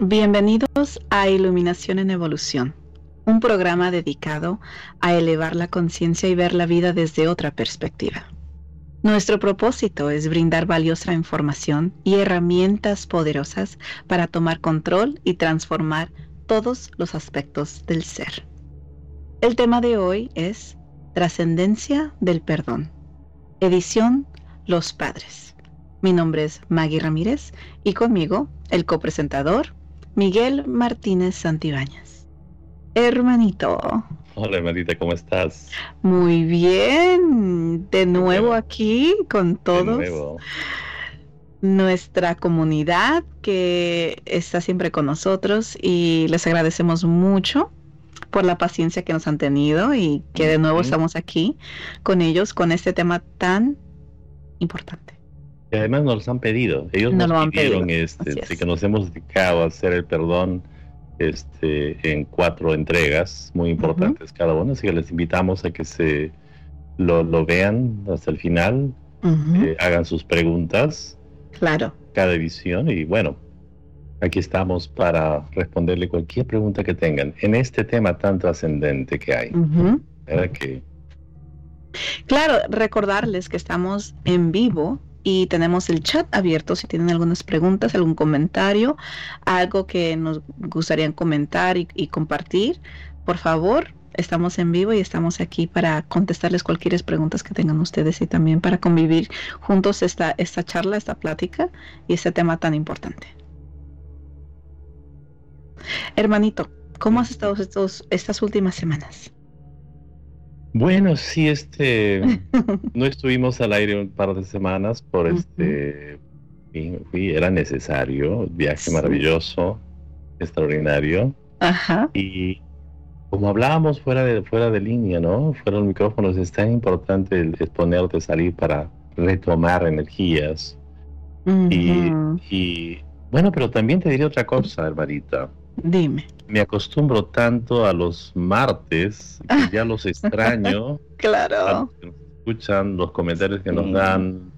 Bienvenidos a Iluminación en Evolución, un programa dedicado a elevar la conciencia y ver la vida desde otra perspectiva. Nuestro propósito es brindar valiosa información y herramientas poderosas para tomar control y transformar todos los aspectos del ser. El tema de hoy es Trascendencia del Perdón, edición Los Padres. Mi nombre es Maggie Ramírez y conmigo el copresentador Miguel Martínez Santibáñez. Hermanito. Hola, hermanita, ¿cómo estás? Muy bien. De nuevo aquí con todos. Nuestra comunidad que está siempre con nosotros y les agradecemos mucho por la paciencia que nos han tenido y que de nuevo estamos aquí con ellos con este tema tan importante. Y además nos los han pedido. Ellos nos pidieron este, que nos hemos dedicado a hacer el perdón este, en cuatro entregas muy importantes cada una. Así que les invitamos a que se lo, lo vean hasta el final, eh, hagan sus preguntas. Claro. Cada edición y bueno, aquí estamos para responderle cualquier pregunta que tengan en este tema tan trascendente que hay. que... Claro, recordarles que estamos en vivo y tenemos el chat abierto si tienen algunas preguntas, algún comentario, algo que nos gustaría comentar y, compartir. Por favor, estamos en vivo y estamos aquí para contestarles cualquier preguntas que tengan ustedes y también para convivir juntos esta, esta charla, esta plática y este tema tan importante. Hermanito, ¿cómo has estado estos, estas últimas semanas? Bueno, sí, este, no estuvimos al aire un par de semanas por este, fui, era necesario, viaje maravilloso, extraordinario. Ajá. Y como hablábamos fuera de, fuera de línea, ¿no? Fuera del micrófono, es tan importante el exponerte, salir para retomar energías. y, y, bueno, pero también te diría otra cosa, hermanita. Dime. Me acostumbro tanto a los martes que ya los extraño. claro. escuchan, los comentarios que nos dan,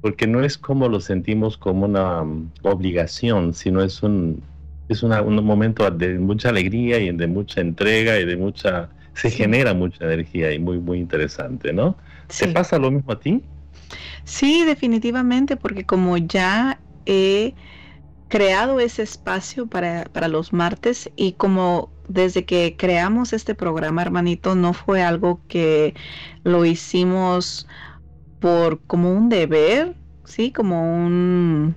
porque no es como lo sentimos como una um, obligación, sino es un es un momento de mucha alegría y de mucha entrega y de mucha se genera mucha energía y muy muy interesante, ¿no? ¿Te pasa lo mismo a ti? Sí, definitivamente, porque como ya he creado ese espacio para, para los martes y como desde que creamos este programa, hermanito, no fue algo que lo hicimos por como un deber, sí, como un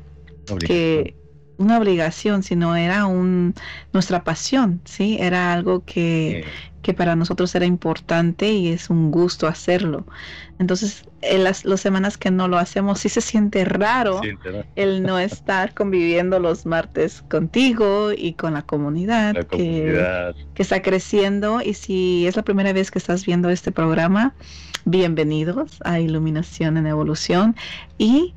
que una obligación, sino era un nuestra pasión, sí, era algo que, que para nosotros era importante y es un gusto hacerlo. Entonces, en las, semanas que no lo hacemos, sí se siente raro el no estar conviviendo los martes contigo y con la comunidad, Que, que está creciendo. Y si es la primera vez que estás viendo este programa, bienvenidos a Iluminación en Evolución. Y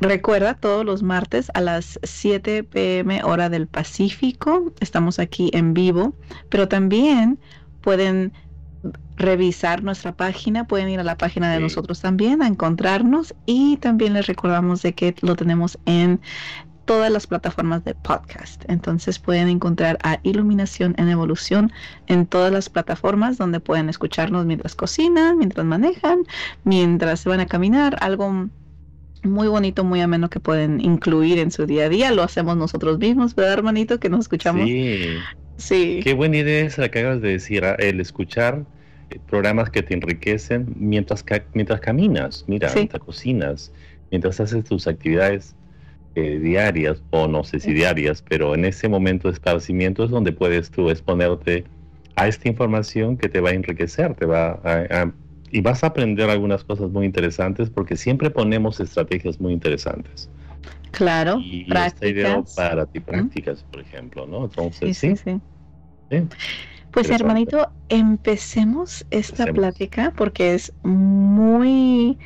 Recuerda, todos los martes a las 7 pm hora del Pacífico, estamos aquí en vivo, pero también pueden revisar nuestra página, pueden ir a la página de nosotros también a encontrarnos y también les recordamos de que lo tenemos en todas las plataformas de podcast. Entonces pueden encontrar a Iluminación en Evolución en todas las plataformas donde pueden escucharnos mientras cocinan, mientras manejan, mientras se van a caminar, algo muy bonito, muy ameno que pueden incluir en su día a día. Lo hacemos nosotros mismos, ¿verdad, hermanito? Que nos escuchamos. Sí. Sí. Qué buena idea es la que acabas de decir, ah, el escuchar eh, programas que te enriquecen mientras, mientras caminas, mira, mientras cocinas, mientras haces tus actividades eh, diarias, o no sé si diarias, pero en ese momento de esparcimiento es donde puedes tú exponerte a esta información que te va a enriquecer, te va a y vas a aprender algunas cosas muy interesantes porque siempre ponemos estrategias muy interesantes. Claro, y prácticas. para ti, prácticas, por ejemplo, ¿no? Entonces, sí. sí, sí. Pues hermanito, empecemos esta plática porque es muy,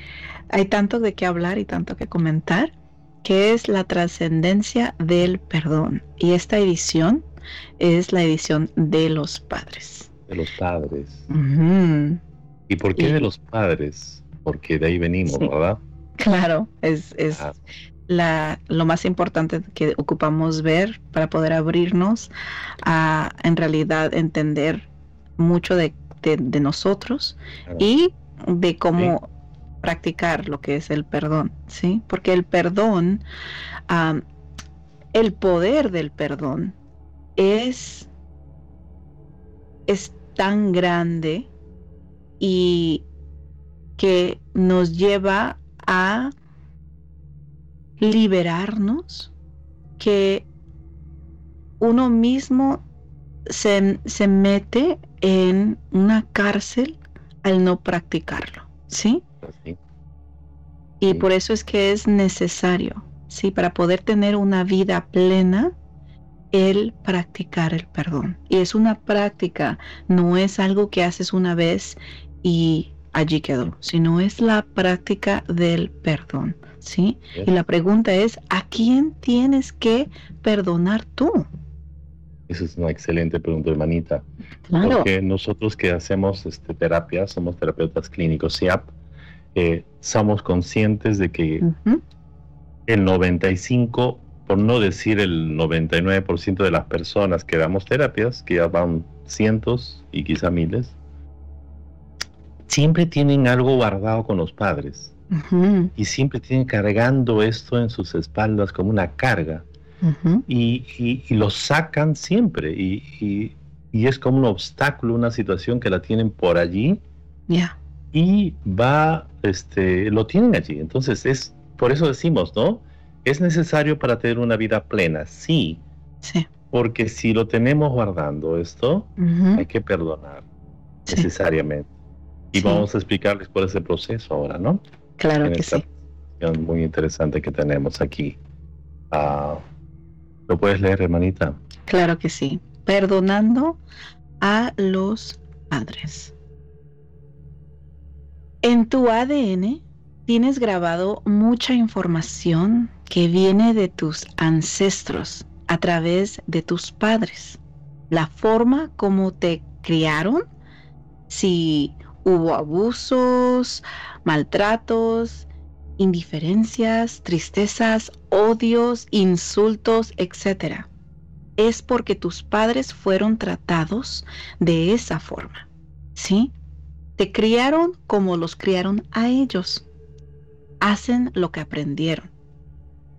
hay tanto de qué hablar y tanto que comentar, que es la trascendencia del perdón. Y esta edición es la edición de los padres. De los padres. ¿Y por qué de los padres? Porque de ahí venimos, ¿verdad? Claro, es, es ah. la, lo más importante que ocupamos ver para poder abrirnos a en realidad entender mucho de, nosotros y de cómo practicar lo que es el perdón, ¿sí? Porque el perdón, el poder del perdón es, es tan grande y que nos lleva a liberarnos, que uno mismo se, se mete en una cárcel al no practicarlo, ¿sí? Y por eso es que es necesario, ¿sí? Para poder tener una vida plena, el practicar el perdón. Y es una práctica, no es algo que haces una vez y allí quedó, sino es la práctica del perdón, ¿sí? Y la pregunta es, ¿a quién tienes que perdonar tú? Esa es una excelente pregunta, hermanita. Porque nosotros que hacemos este, terapia, somos terapeutas clínicos SIAP, eh, somos conscientes de que el 95, por no decir el 99% de las personas que damos terapias, que ya van cientos y quizá miles, siempre tienen algo guardado con los padres. Y siempre tienen cargando esto en sus espaldas como una carga. y, lo sacan siempre. Y, es como un obstáculo, una situación que la tienen por allí. Ya y va, este, lo tienen allí. Entonces, es por eso decimos, ¿no? Es necesario para tener una vida plena, sí. Sí. Porque si lo tenemos guardando esto, hay que perdonar necesariamente. Y vamos a explicarles cuál es el proceso ahora, ¿no? Claro que sí. Muy interesante que tenemos aquí. Ah, ¿Lo puedes leer, hermanita? Claro que sí. Perdonando a los padres. En tu ADN tienes grabado mucha información que viene de tus ancestros a través de tus padres. La forma como te criaron, si hubo abusos, maltratos, indiferencias, tristezas, odios, insultos, etc. Es porque tus padres fueron tratados de esa forma. ¿Sí? Te criaron como los criaron a ellos. Hacen lo que aprendieron.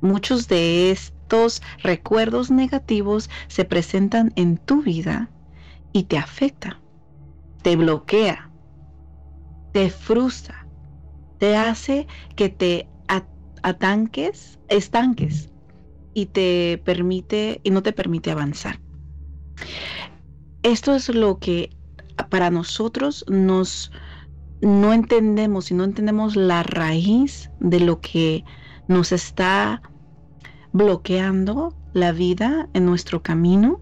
Muchos de estos recuerdos negativos se presentan en tu vida y te afecta, te bloquea, te frustra, te hace que te atanques, estanques y te permite y no te permite avanzar. Esto es lo que para nosotros nos no entendemos y no entendemos la raíz de lo que nos está bloqueando la vida en nuestro camino,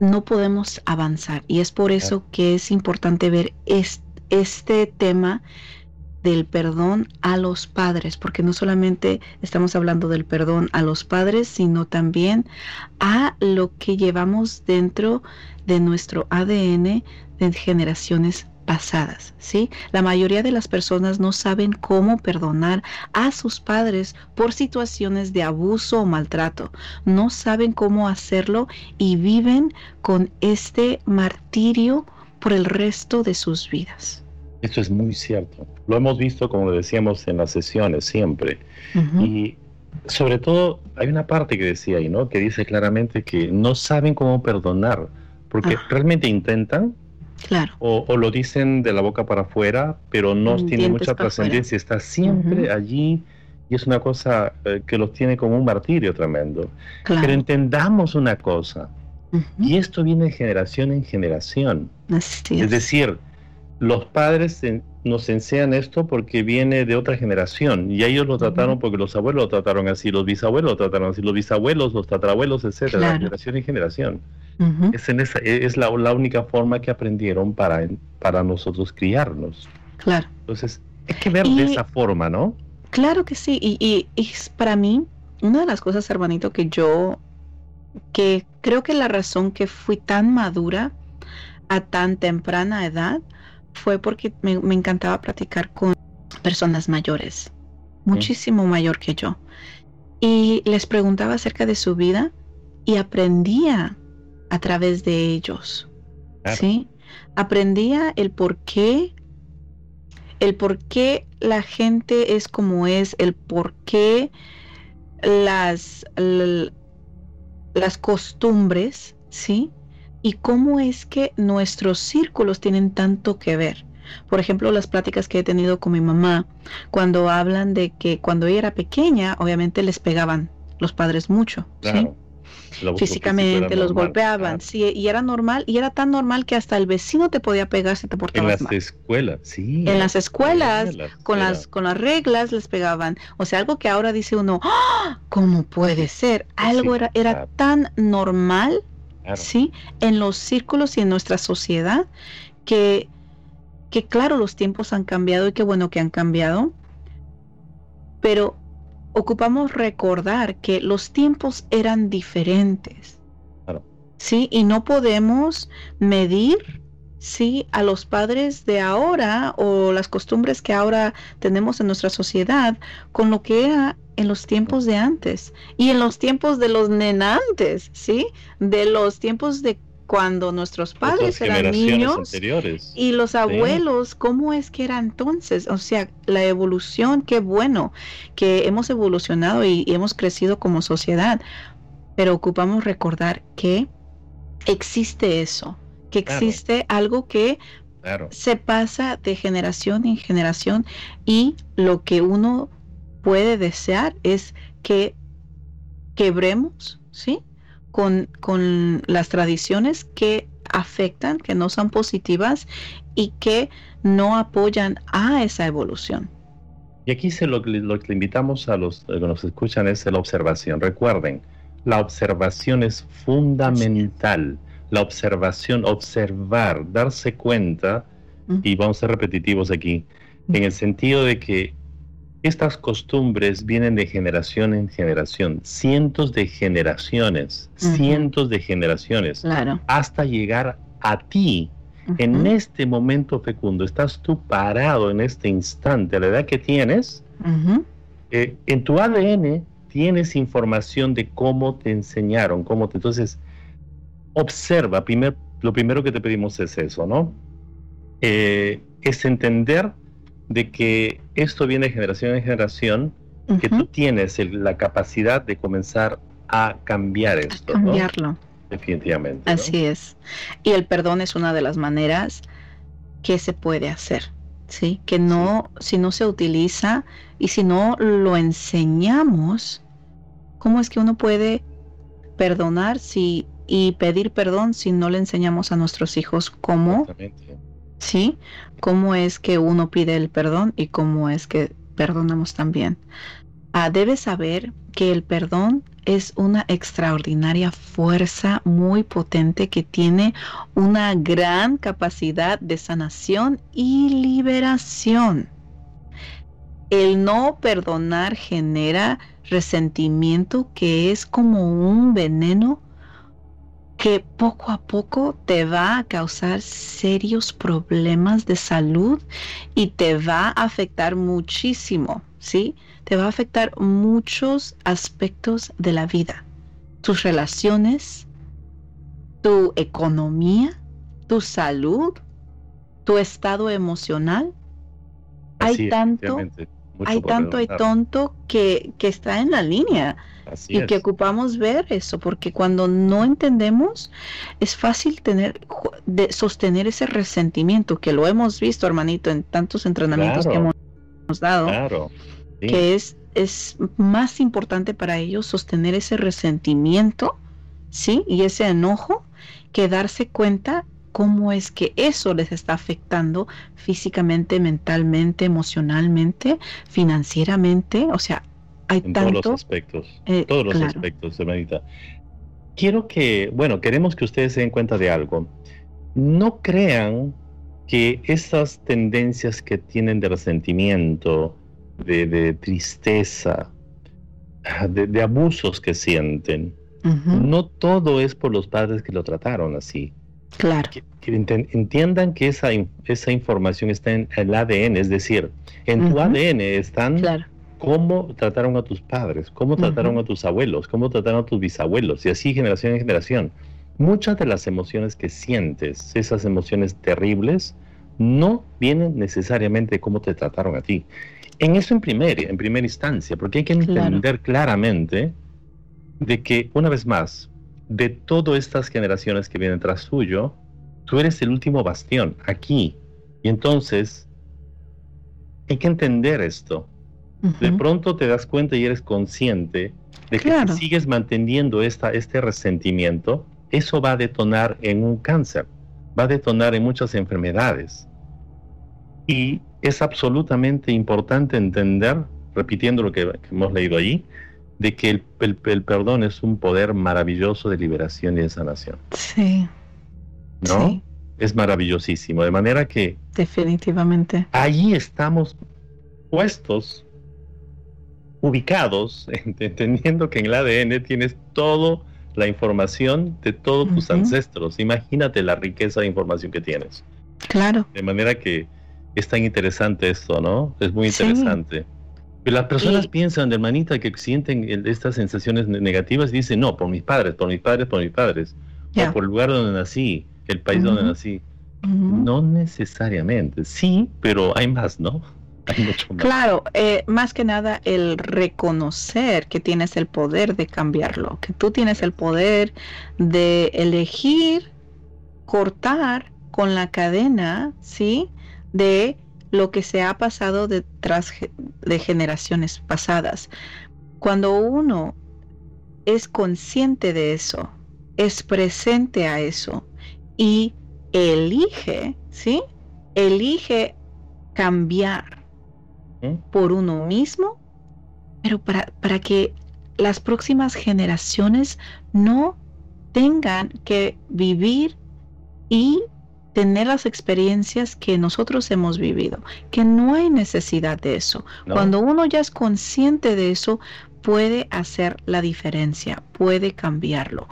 no podemos avanzar. Y es por eso que es importante ver este tema del perdón a los padres, porque no solamente estamos hablando del perdón a los padres, sino también a lo que llevamos dentro de nuestro ADN de generaciones pasadas, ¿sí? La mayoría de las personas no saben cómo perdonar a sus padres por situaciones de abuso o maltrato. No saben cómo hacerlo y viven con este martirio por el resto de sus vidas. Esto es muy cierto. Lo hemos visto, como decíamos, en las sesiones siempre. Y sobre todo, hay una parte que decía ahí, ¿no? Que dice claramente que no saben cómo perdonar, porque ah. realmente intentan, Claro. O, lo dicen de la boca para afuera, pero no mm, tiene mucha trascendencia, está siempre allí y es una cosa eh, que los tiene como un martirio tremendo. Pero entendamos una cosa, y esto viene de generación en generación. es. decir, los padres nos enseñan esto porque viene de otra generación y ellos lo trataron porque los abuelos lo trataron así, los bisabuelos lo trataron así, los bisabuelos, los tatarabuelos, etcétera, generación en generación. Es, en esa, es la, única forma que aprendieron para, para nosotros criarnos. Claro. Entonces, hay que ver de esa forma, ¿no? Claro que sí, y, y, es para mí una de las cosas, hermanito, que yo, que creo que la razón que fui tan madura a tan temprana edad, fue porque me, encantaba platicar con personas mayores, muchísimo mayor que yo. y les preguntaba acerca de su vida y aprendía a través de ellos. ¿Sí? Aprendía el por qué, el por qué la gente es como es, el por qué las, las costumbres, ¿sí? Y cómo es que nuestros círculos tienen tanto que ver. Por ejemplo, las pláticas que he tenido con mi mamá, cuando hablan de que cuando ella era pequeña, obviamente les pegaban los padres mucho, ¿sí? Físicamente los golpeaban, sí, y era normal, y era tan normal que hasta el vecino te podía pegar si te portabas mal. En las escuelas, sí. En las escuelas, con las con las reglas les pegaban. O sea, algo que ahora dice uno, ¡Ah! ¿cómo puede ser? Algo era, era tan normal, ¿sí? En los círculos y en nuestra sociedad que que claro, los tiempos han cambiado y qué bueno que han cambiado, pero ocupamos recordar que los tiempos eran diferentes. Sí, y no podemos medir sí a los padres de ahora o las costumbres que ahora tenemos en nuestra sociedad con lo que era en los tiempos de antes y en los tiempos de los nenantes, ¿sí? De los tiempos de cuando nuestros padres eran niños anteriores. y los abuelos, ¿cómo es que era entonces? O sea, la evolución, qué bueno que hemos evolucionado y, hemos crecido como sociedad, pero ocupamos recordar que existe eso, que existe algo que se pasa de generación en generación y lo que uno puede desear es que quebremos, ¿sí? Con, las tradiciones que afectan, que no son positivas y que no apoyan a esa evolución. Y aquí se lo, lo que invitamos a los que nos escuchan es la observación. Recuerden, la observación es fundamental. La observación, observar, darse cuenta, y vamos a ser repetitivos aquí, en el sentido de que estas costumbres vienen de generación en generación, cientos de generaciones, cientos de generaciones, hasta llegar a ti. En este momento fecundo, estás tú parado en este instante, a la edad que tienes, eh, en tu ADN tienes información de cómo te enseñaron, cómo te... Entonces, observa, primer, lo primero que te pedimos es eso, ¿no? Eh, es entender de que esto viene de generación en generación, que tú tienes la capacidad de comenzar a cambiar esto. cambiarlo. Definitivamente. Así es. Y el perdón es una de las maneras que se puede hacer. ¿sí? Que no, si no se utiliza y si no lo enseñamos, ¿cómo es que uno puede perdonar si, y pedir perdón si no le enseñamos a nuestros hijos cómo ¿sí? Cómo es que uno pide el perdón y cómo es que perdonamos también. Ah, debes saber que el perdón es una extraordinaria fuerza muy potente que tiene una gran capacidad de sanación y liberación. El no perdonar genera resentimiento que es como un veneno que poco a poco te va a causar serios problemas de salud y te va a afectar muchísimo, ¿sí? Te va a afectar muchos aspectos de la vida, tus relaciones, tu economía, tu salud, tu estado emocional. hay tanto, hay tanto y tonto que, que está en la línea y que ocupamos ver eso, porque cuando no entendemos es fácil tener de sostener ese resentimiento que lo hemos visto, hermanito, en tantos entrenamientos que hemos, dado, que es es más importante para ellos sostener ese resentimiento, sí, y ese enojo que darse cuenta cómo es que eso les está afectando físicamente, mentalmente, emocionalmente, financieramente, o sea, hay en todos los aspectos, eh, todos los aspectos, hermanita. Quiero que, bueno, queremos que ustedes se den cuenta de algo. No crean que esas tendencias que tienen de resentimiento, de, tristeza, de, abusos que sienten, no todo es por los padres que lo trataron así. Claro. Que, entiendan que esa, esa información está en el ADN, es decir, en tu ADN están cómo trataron a tus padres, cómo trataron a tus abuelos, cómo trataron a tus bisabuelos, y así generación en generación. Muchas de las emociones que sientes, esas emociones terribles, no vienen necesariamente de cómo te trataron a ti. En eso en, primer, en primera instancia, porque hay que entender claramente de que, una vez más, de todas estas generaciones que vienen tras tuyo, tú eres el último bastión aquí. Y entonces, hay que entender esto. De pronto te das cuenta y eres consciente de que si sigues manteniendo esta, este resentimiento, eso va a detonar en un cáncer, va a detonar en muchas enfermedades. Y es absolutamente importante entender, repitiendo lo que, hemos leído allí, de que el, el, perdón es un poder maravilloso de liberación y de sanación. Sí. ¿No? Es maravillosísimo. De manera que... Definitivamente. Allí estamos puestos, ubicados, entendiendo que en el ADN tienes todo la información de todos tus ancestros. Imagínate la riqueza de información que tienes. Claro. De manera que es tan interesante esto, ¿no? Es muy interesante. Pero las personas piensan, de hermanita, que sienten estas sensaciones negativas y dicen, no, por mis padres, por mis padres, por mis padres. O por el lugar donde nací, el país donde nací. No necesariamente. Sí, pero hay más, ¿no? Claro, eh, más que nada el reconocer que tienes el poder de cambiarlo, que tú tienes el poder de elegir cortar con la cadena, ¿sí? De lo que se ha pasado detrás de generaciones pasadas. Cuando uno es consciente de eso, es presente a eso y elige, ¿sí? Elige cambiar por uno mismo, pero para, para que las próximas generaciones no tengan que vivir y tener las experiencias que nosotros hemos vivido, que no hay necesidad de eso. Cuando uno ya es consciente de eso, puede hacer la diferencia, puede cambiarlo.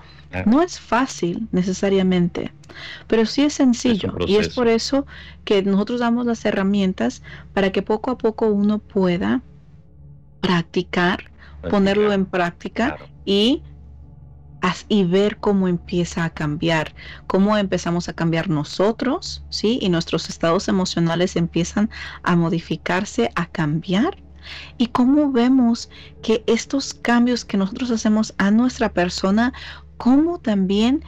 No es fácil necesariamente, pero sí es sencillo. y es por eso que nosotros damos las herramientas para que poco a poco uno pueda practicar, ponerlo en práctica y, y ver cómo empieza a cambiar, cómo empezamos a cambiar nosotros, ¿sí? Y nuestros estados emocionales empiezan a modificarse, a cambiar y cómo vemos que estos cambios que nosotros hacemos a nuestra persona cómo también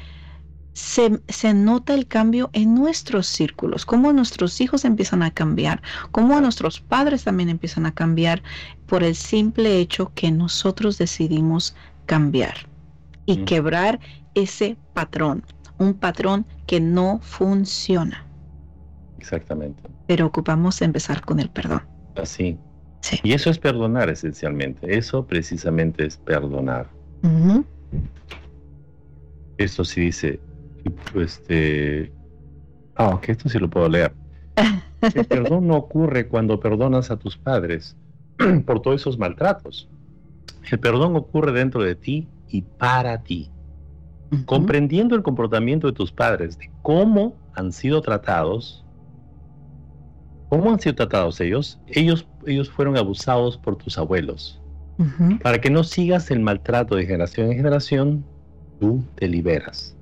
se, nota el cambio en nuestros círculos, cómo nuestros hijos empiezan a cambiar, cómo nuestros padres también empiezan a cambiar por el simple hecho que nosotros decidimos cambiar y quebrar ese patrón, un patrón que no funciona. Exactamente. Pero ocupamos empezar con el perdón. Así. Sí. Y eso es perdonar esencialmente. Eso precisamente es perdonar. Esto sí dice, este, ah, ok, esto sí lo puedo leer. El perdón no ocurre cuando perdonas a tus padres por todos esos maltratos. El perdón ocurre dentro de ti y para ti. Comprendiendo el comportamiento de tus padres, de cómo han sido tratados, cómo han sido tratados ellos, ellos, ellos fueron abusados por tus abuelos. Para que no sigas el maltrato de generación en generación, tú te liberas,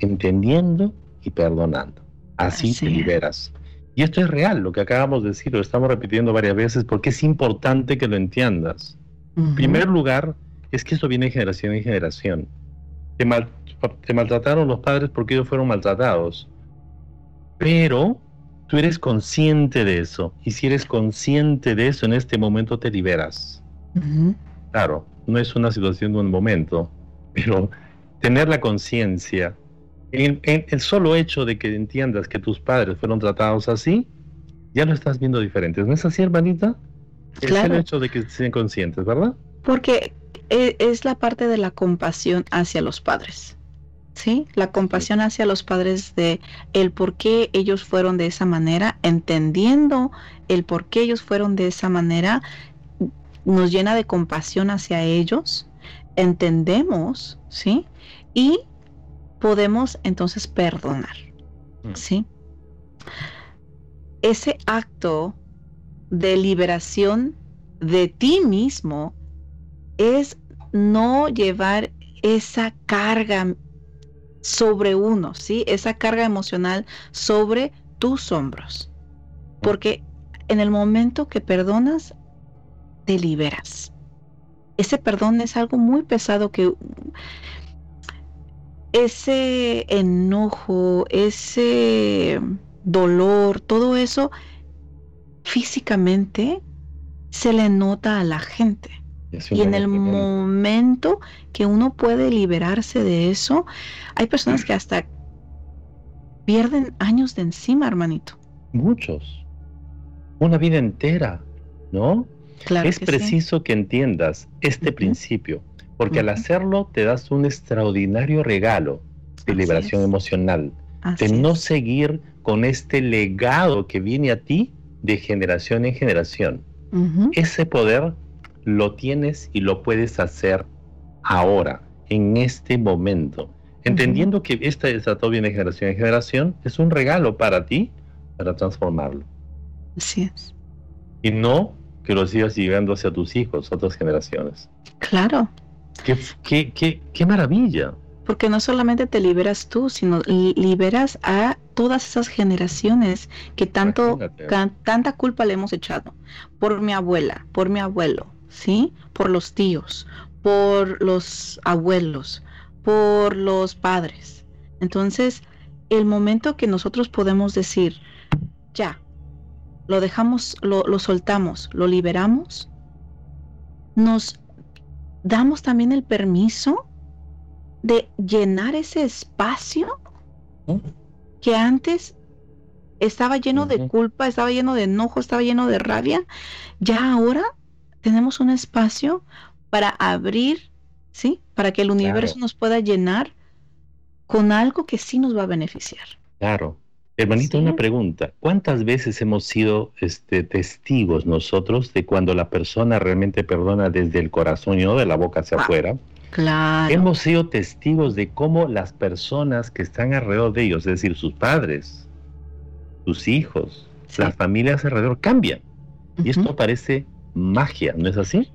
entendiendo y perdonando. Así, te liberas. Y esto es real, lo que acabamos de decir, lo estamos repitiendo varias veces porque es importante que lo entiendas. En primer lugar, es que esto viene de generación en generación. Te, te maltrataron los padres porque ellos fueron maltratados. Pero tú eres consciente de eso. Y si eres consciente de eso, en este momento te liberas. Claro, no es una situación de un momento, pero tener la conciencia, en, el solo hecho de que entiendas que tus padres fueron tratados así, ya lo estás viendo diferente. ¿No es así, hermanita? Claro. el hecho de que sean conscientes, ¿verdad? Porque e, es la parte de la compasión hacia los padres. ¿Sí? La compasión hacia los padres de el por qué ellos fueron de esa manera, entendiendo el por qué ellos fueron de esa manera, nos llena de compasión hacia ellos, entendemos, ¿sí? y podemos entonces perdonar. Mm. ¿Sí? Ese acto de liberación de ti mismo es no llevar esa carga sobre uno, ¿sí? Esa carga emocional sobre tus hombros. Porque en el momento que perdonas, te liberas. Ese perdón es algo muy pesado que ese enojo, ese dolor, todo eso físicamente se le nota a la gente. Y en el momento que uno puede liberarse de eso, hay personas que hasta pierden años de encima, hermanito. Muchos. Una vida entera, ¿no? Claro es preciso que entiendas este principio, porque al hacerlo te das un extraordinario regalo de liberación emocional, de no seguir con este legado que viene a ti de generación en generación. Ese poder lo tienes y lo puedes hacer ahora, en este momento. Entendiendo que este desató viene de generación en generación, es un regalo para ti para transformarlo. Así es. Y no que lo sigas llevando hacia tus hijos, otras generaciones. Claro. Qué, qué, qué, qué maravilla. Porque no solamente te liberas tú, sino liberas a todas esas generaciones que tanto, tanta culpa le hemos echado. Por mi abuela, por mi abuelo, ¿sí? Por los tíos, por los abuelos, por los padres. Entonces, el momento que nosotros podemos decir, ya, lo dejamos, lo, lo soltamos, lo liberamos, nos damos también el permiso de llenar ese espacio que antes estaba lleno de culpa, estaba lleno de enojo, estaba lleno de rabia, ya ahora tenemos un espacio para abrir, ¿sí? Para que el universo nos pueda llenar con algo que sí nos va a beneficiar. Claro. Hermanito, una pregunta. ¿Cuántas veces hemos sido este, testigos nosotros de cuando la persona realmente perdona desde el corazón y no de la boca hacia ah, afuera? Claro. Hemos sido testigos de cómo las personas que están alrededor de ellos, es decir, sus padres, sus hijos, las familias alrededor, cambian. Y esto parece magia, ¿no es así?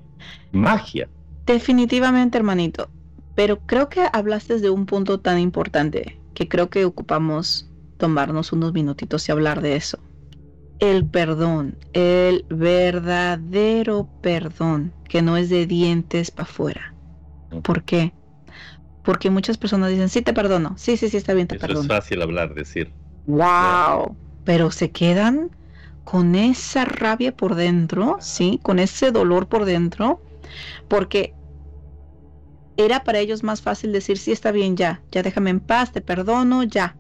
Magia. Definitivamente, hermanito. Pero creo que hablaste de un punto tan importante que creo que ocupamos tomarnos unos minutitos y hablar de eso. El perdón, el verdadero perdón, que no es de dientes para afuera ¿Por qué? Porque muchas personas dicen, sí te perdono, sí, sí, sí, está bien, te Eso es fácil hablar, decir. ¡Wow! Pero se quedan con esa rabia por dentro, ¿sí? Con ese dolor por dentro, porque era para ellos más fácil decir, sí, está bien, ya, ya déjame en paz, te perdono, ya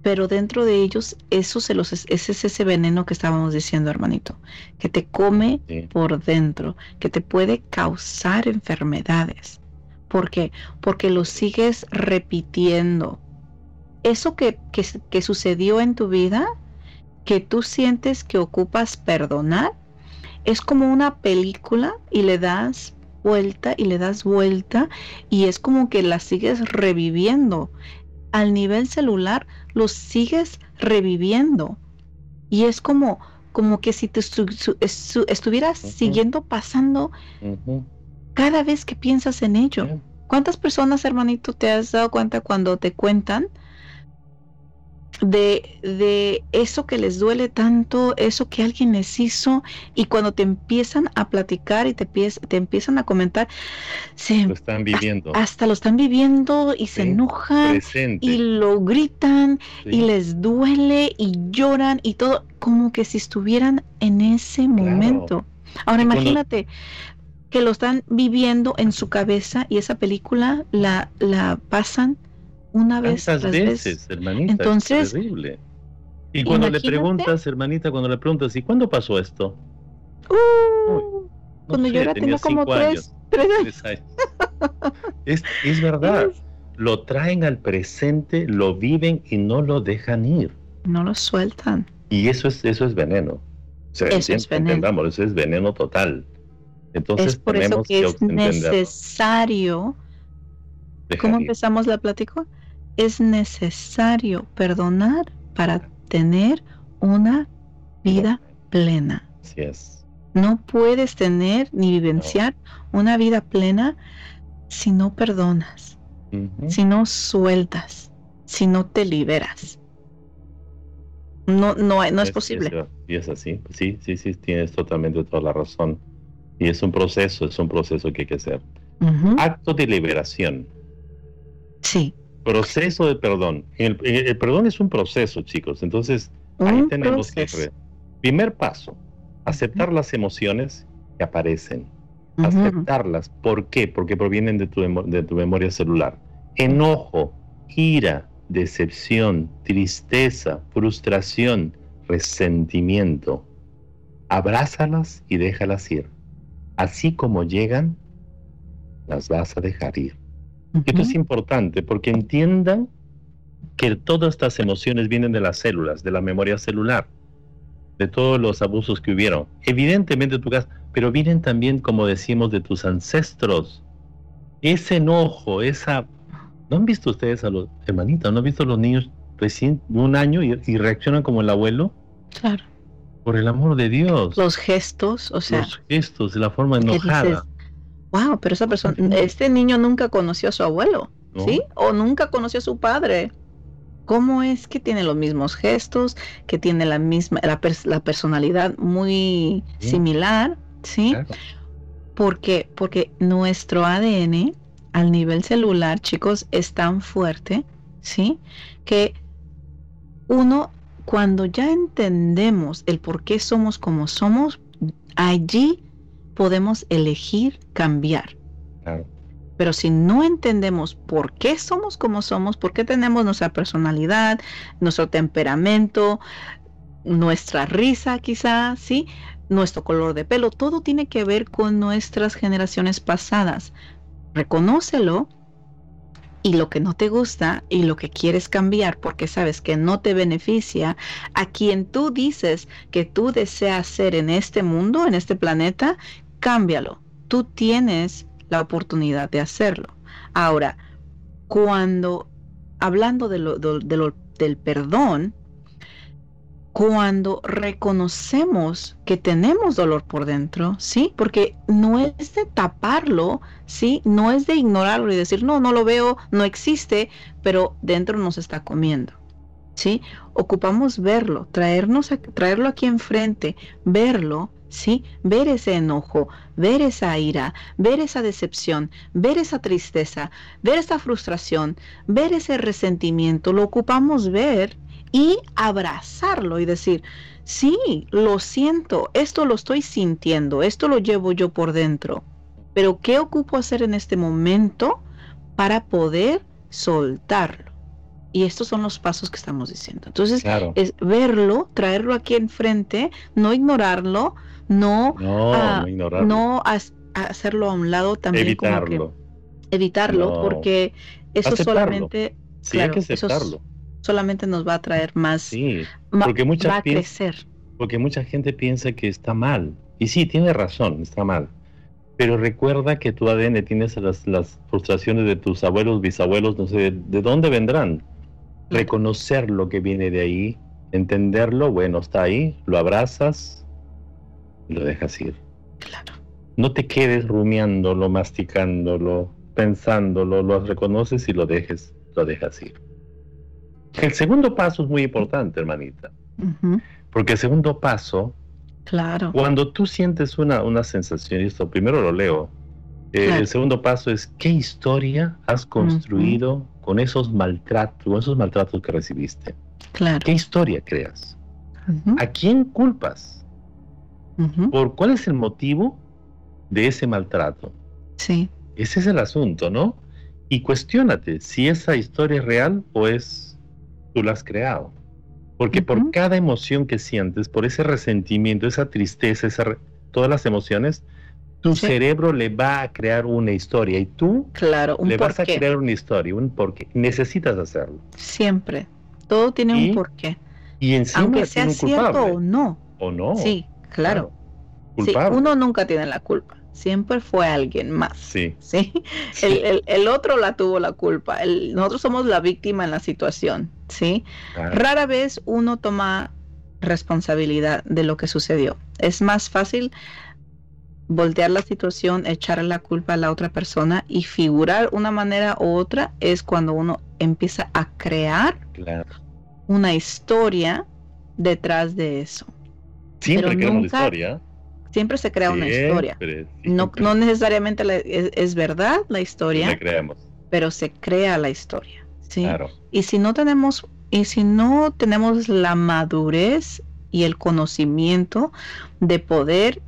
pero dentro de ellos eso se los ese es ese veneno que estábamos diciendo hermanito que te come por dentro que te puede causar enfermedades ¿por qué? porque lo sigues repitiendo eso que, que, que sucedió en tu vida que tú sientes que ocupas perdonar es como una película y le das vuelta y le das vuelta y es como que la sigues reviviendo al nivel celular los sigues reviviendo. Y es como, como que si te estuvieras siguiendo pasando cada vez que piensas en ello. ¿Cuántas personas, hermanito, te has dado cuenta cuando te cuentan de, de, eso que les duele tanto, eso que alguien les hizo, y cuando te empiezan a platicar y te, te empiezan a comentar, se, lo están viviendo. Hasta, lo están viviendo y se enojan y lo gritan y les duele y lloran y todo, como que si estuvieran en ese momento. Ahora imagínate que lo están viviendo en su cabeza y esa película la, la pasan una vez. Tantas veces, hermanita. Entonces, es terrible. Y cuando le preguntas, hermanita, cuando le preguntas, ¿y cuándo pasó esto? Uh, cuando yo era tenía como tres, tres años. es, es verdad. Lo traen al presente, lo viven y no lo dejan ir. No lo sueltan. Y eso es, eso es veneno. eso es veneno. eso es veneno total. Entonces es por eso que, es necesario. ¿Cómo empezamos la plática? Es necesario perdonar para tener una vida plena. Así es. No puedes tener ni vivenciar una vida plena si no perdonas, si no sueltas, si no te liberas. No, no, no es, posible. Y es así. Sí, sí, sí, tienes totalmente toda la razón. Y es un proceso, es un proceso que hay que hacer. Acto de liberación. Sí. Proceso de perdón. El, perdón es un proceso, chicos. Entonces, ahí tenemos que... Primer paso, aceptar las emociones que aparecen. Aceptarlas. ¿Por qué? Porque provienen de tu, de tu memoria celular. Enojo, ira, decepción, tristeza, frustración, resentimiento. Abrázalas y déjalas ir. Así como llegan, las vas a dejar ir. Esto es importante porque entiendan que todas estas emociones vienen de las células, de la memoria celular, de todos los abusos que hubieron. Evidentemente tu casa, pero vienen también, como decimos, de tus ancestros. Ese enojo, esa... ¿No han visto ustedes a los hermanitos? ¿No han visto a los niños recién un año y, reaccionan como el abuelo? Claro. Por el amor de Dios. Los gestos, o sea. Los gestos, la forma enojada wow, pero esa persona, este niño nunca conoció a su abuelo, ¿sí? O nunca conoció a su padre. ¿Cómo es que tiene los mismos gestos, que tiene la misma, la, personalidad muy similar, ¿sí? Porque, porque nuestro ADN al nivel celular, chicos, es tan fuerte, ¿sí? Que uno, cuando ya entendemos el por qué somos como somos, allí podemos elegir cambiar. Pero si no entendemos por qué somos como somos, por qué tenemos nuestra personalidad, nuestro temperamento, nuestra risa quizás, ¿sí? Nuestro color de pelo, todo tiene que ver con nuestras generaciones pasadas. Reconócelo y lo que no te gusta y lo que quieres cambiar porque sabes que no te beneficia, a quien tú dices que tú deseas ser en este mundo, en este planeta, cámbialo. Tú tienes la oportunidad de hacerlo. Ahora, cuando, hablando de lo, del perdón, cuando reconocemos que tenemos dolor por dentro, ¿sí? Porque no es de taparlo, ¿sí? No es de ignorarlo y decir, no, no lo veo, no existe, pero dentro nos está comiendo, ¿sí? Ocupamos verlo, traernos, traerlo aquí enfrente, verlo ¿sí? Ver ese enojo, ver esa ira, ver esa decepción, ver esa tristeza, ver esa frustración, ver ese resentimiento, lo ocupamos ver y abrazarlo y decir, sí, lo siento, esto lo estoy sintiendo, esto lo llevo yo por dentro, pero ¿qué ocupo hacer en este momento para poder soltarlo? Y estos son los pasos que estamos diciendo. Entonces, es verlo, traerlo aquí enfrente, no ignorarlo, no, no, hacerlo a un lado también. Evitarlo. evitarlo, porque eso solamente. Sí, hay que aceptarlo. solamente nos va a traer más. Sí, porque mucha va a crecer. Porque mucha gente piensa que está mal. Y sí, tiene razón, está mal. Pero recuerda que tu ADN tienes las, las frustraciones de tus abuelos, bisabuelos, no sé, ¿de dónde vendrán? Reconocer lo que viene de ahí, entenderlo, bueno, está ahí, lo abrazas, lo dejas ir. Claro. No te quedes rumiándolo, masticándolo, pensándolo, lo reconoces y lo dejes, lo dejas ir. El segundo paso es muy importante, hermanita. Porque el segundo paso, claro. cuando tú sientes una, una sensación, y esto primero lo leo, eh, el segundo paso es qué historia has construido con esos maltratos, con esos maltratos que recibiste. Claro. ¿Qué historia creas? ¿A quién culpas? Por cuál es el motivo de ese maltrato. Sí. Ese es el asunto, ¿no? Y cuestionate si esa historia es real o es tú la has creado. Porque por cada emoción que sientes, por ese resentimiento, esa tristeza, todas las emociones, tu cerebro le va a crear una historia y tú claro, le vas a crear una historia, un porqué. Necesitas hacerlo. Siempre. Todo tiene un porqué. Y encima Aunque sea cierto o no. O no. Sí, claro. uno nunca tiene la culpa. Siempre fue alguien más. Sí. ¿sí? El, otro la tuvo la culpa. nosotros somos la víctima en la situación. ¿sí? Rara vez uno toma responsabilidad de lo que sucedió. Es más fácil voltear la situación, echar la culpa a la otra persona y figurar una manera u otra es cuando uno empieza a crear una historia detrás de eso. Siempre crea una historia. Siempre se crea una historia. No, no necesariamente es, verdad la historia, pero se crea la historia. ¿sí? Y si no tenemos y si no tenemos la madurez y el conocimiento de poder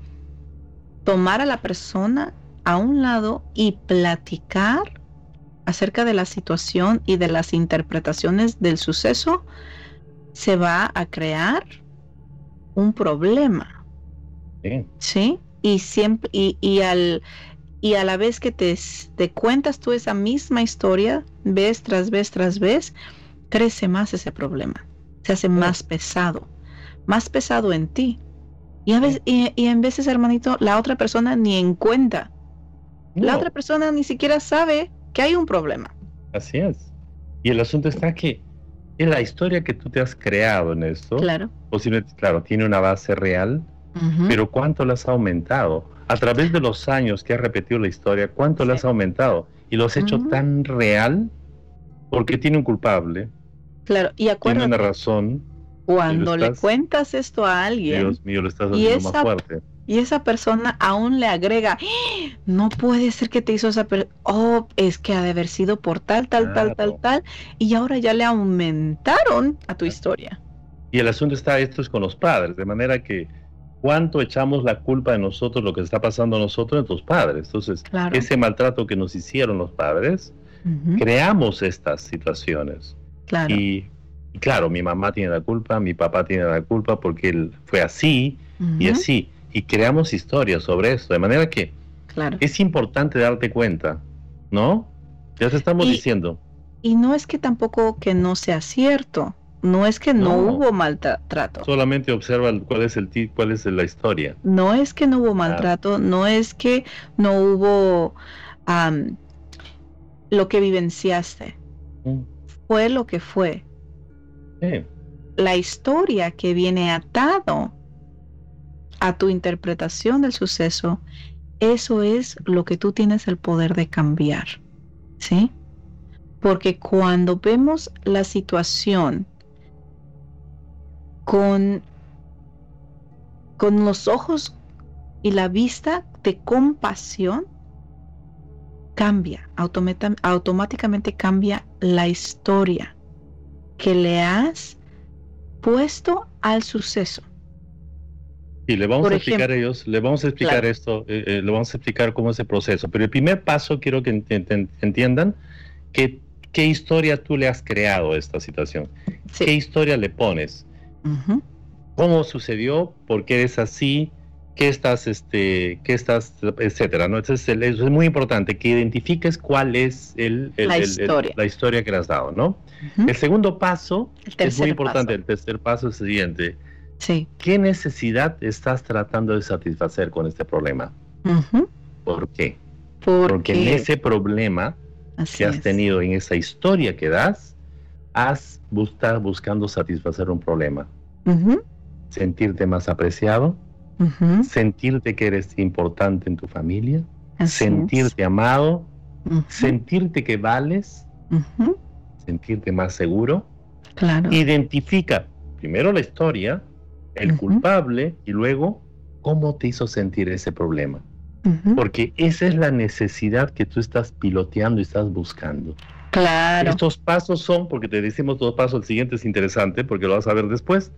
tomar a la persona a un lado y platicar acerca de la situación y de las interpretaciones del suceso, se va a crear un problema. Sí. Y siempre, y, al y a la vez que te, te cuentas tú esa misma historia, vez tras vez tras vez, crece más ese problema. Se hace más pesado. Más pesado en ti. Y, a veces, y, en veces, hermanito, la otra persona ni en cuenta. La otra persona ni siquiera sabe que hay un problema. Así es. Y el asunto está que en la historia que tú te has creado en esto, claro, posiblemente, claro, tiene una base real, pero ¿cuánto la has aumentado? A través de los años que has repetido la historia, ¿cuánto la has aumentado? Y lo has hecho tan real porque tiene un culpable. Claro, y acuérdate. Tiene una razón. Cuando le cuentas esto a alguien. Dios mío, lo estás haciendo más fuerte y esa persona aún le agrega, ¡Ah! no puede ser que te hizo esa persona, oh, es que ha de haber sido por tal, tal, tal, tal, tal, y ahora ya le aumentaron a tu historia. Y el asunto está, esto es con los padres, de manera que cuánto echamos la culpa de nosotros, lo que está pasando a nosotros, de tus padres. Entonces, ese maltrato que nos hicieron los padres, creamos estas situaciones. Claro. Y, claro, mi mamá tiene la culpa, mi papá tiene la culpa porque él fue así y así y creamos historias sobre esto, de manera que es importante darte cuenta, ¿no? Ya te estamos diciendo. Y no es que tampoco que no sea cierto, no es que no, hubo maltrato. Solamente observa cuál es el cuál es la historia. No es que no hubo maltrato, no es que no hubo lo que vivenciaste. Mm. Fue lo que fue. La historia que viene atado a tu interpretación del suceso, eso es lo que tú tienes el poder de cambiar. ¿Sí? Porque cuando vemos la situación con, con los ojos y la vista de compasión, cambia, automáticamente cambia la historia que le has puesto al suceso. Y le vamos a explicar a ellos, le vamos a explicar esto, eh, eh, le vamos a explicar cómo es el proceso. Pero el primer paso quiero que entiendan que qué historia tú le has creado a esta situación. ¿Qué historia le pones? ¿Cómo sucedió? ¿Por qué eres así? ¿Qué estás, este, qué estás, etcétera? ¿no? Entonces, eso es muy importante, que identifiques cuál es el, la, historia. que le has dado, ¿no? El segundo paso es muy importante. El tercer paso es el siguiente ¿Qué necesidad estás tratando de satisfacer con este problema? ¿Por qué? Porque en ese problema que has tenido, en esa historia que das, has estado buscando satisfacer un problema. Sentirte más apreciado, sentirte que eres importante en tu familia, sentirte amado, sentirte que vales, sentirte más seguro. Claro. Identifica primero la historia, el culpable y luego cómo te hizo sentir ese problema. Porque esa es la necesidad que tú estás piloteando y estás buscando. Claro. Estos pasos son, porque te decimos dos pasos, el siguiente es interesante porque lo vas a ver después,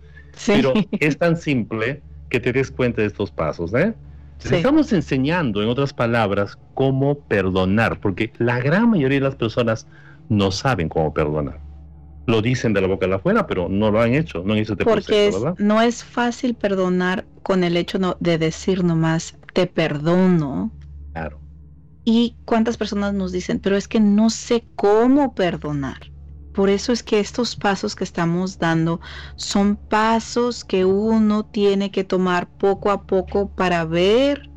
pero es tan simple que te des cuenta de estos pasos. ¿eh? Estamos enseñando, en otras palabras, cómo perdonar, porque la gran mayoría de las personas no saben cómo perdonar lo dicen de la boca a la afuera, pero no lo han hecho, no han hecho este Porque no es fácil perdonar con el hecho de decir nomás, te perdono. Claro. Y cuántas personas nos dicen, pero es que no sé cómo perdonar. Por eso es que estos pasos que estamos dando son pasos que uno tiene que tomar poco a poco para ver,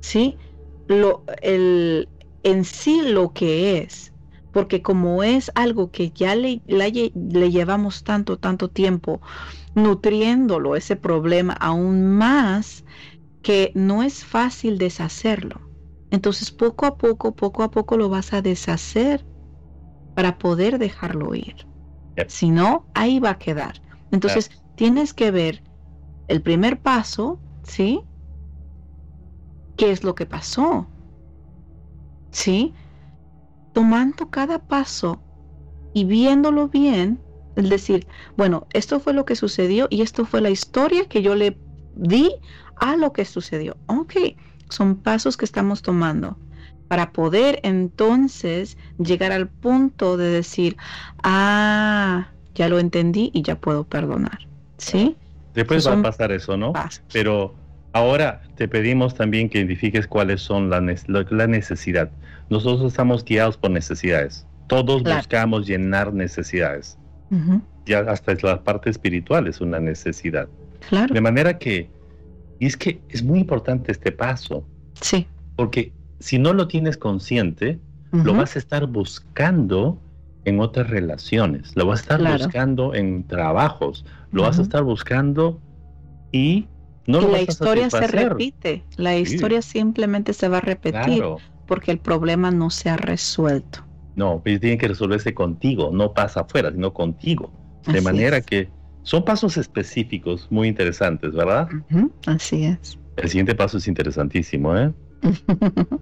¿sí? Lo, el, en sí lo que es porque como es algo que ya le, le, llevamos tanto, tanto tiempo nutriéndolo, ese problema aún más, que no es fácil deshacerlo. Entonces poco a poco, poco a poco lo vas a deshacer para poder dejarlo ir. Si no, ahí va a quedar. Entonces tienes que ver el primer paso, ¿sí? ¿Qué es lo que pasó? ¿Sí? Tomando cada paso y viéndolo bien, es decir, bueno, esto fue lo que sucedió y esto fue la historia que yo le di a lo que sucedió. Ok, son pasos que estamos tomando para poder entonces llegar al punto de decir, ah, ya lo entendí y ya puedo perdonar. ¿Sí? Después va a pasar eso, ¿no? Pero ahora te pedimos también que identifiques cuáles son la, la necesidad. Nosotros estamos guiados por necesidades. Todos buscamos llenar necesidades. Ya hasta la parte espiritual es una necesidad. De manera que, y es que es muy importante este paso. Sí. Porque si no lo tienes consciente, lo vas a estar buscando en otras relaciones, lo vas a estar buscando en trabajos, lo vas a estar buscando y no la historia se repite, la historia simplemente se va a repetir porque el problema no se ha resuelto. No, pues tiene que resolverse contigo, no pasa afuera, sino contigo. De manera que son pasos específicos muy interesantes, ¿verdad? así es. El siguiente paso es interesantísimo, ¿eh?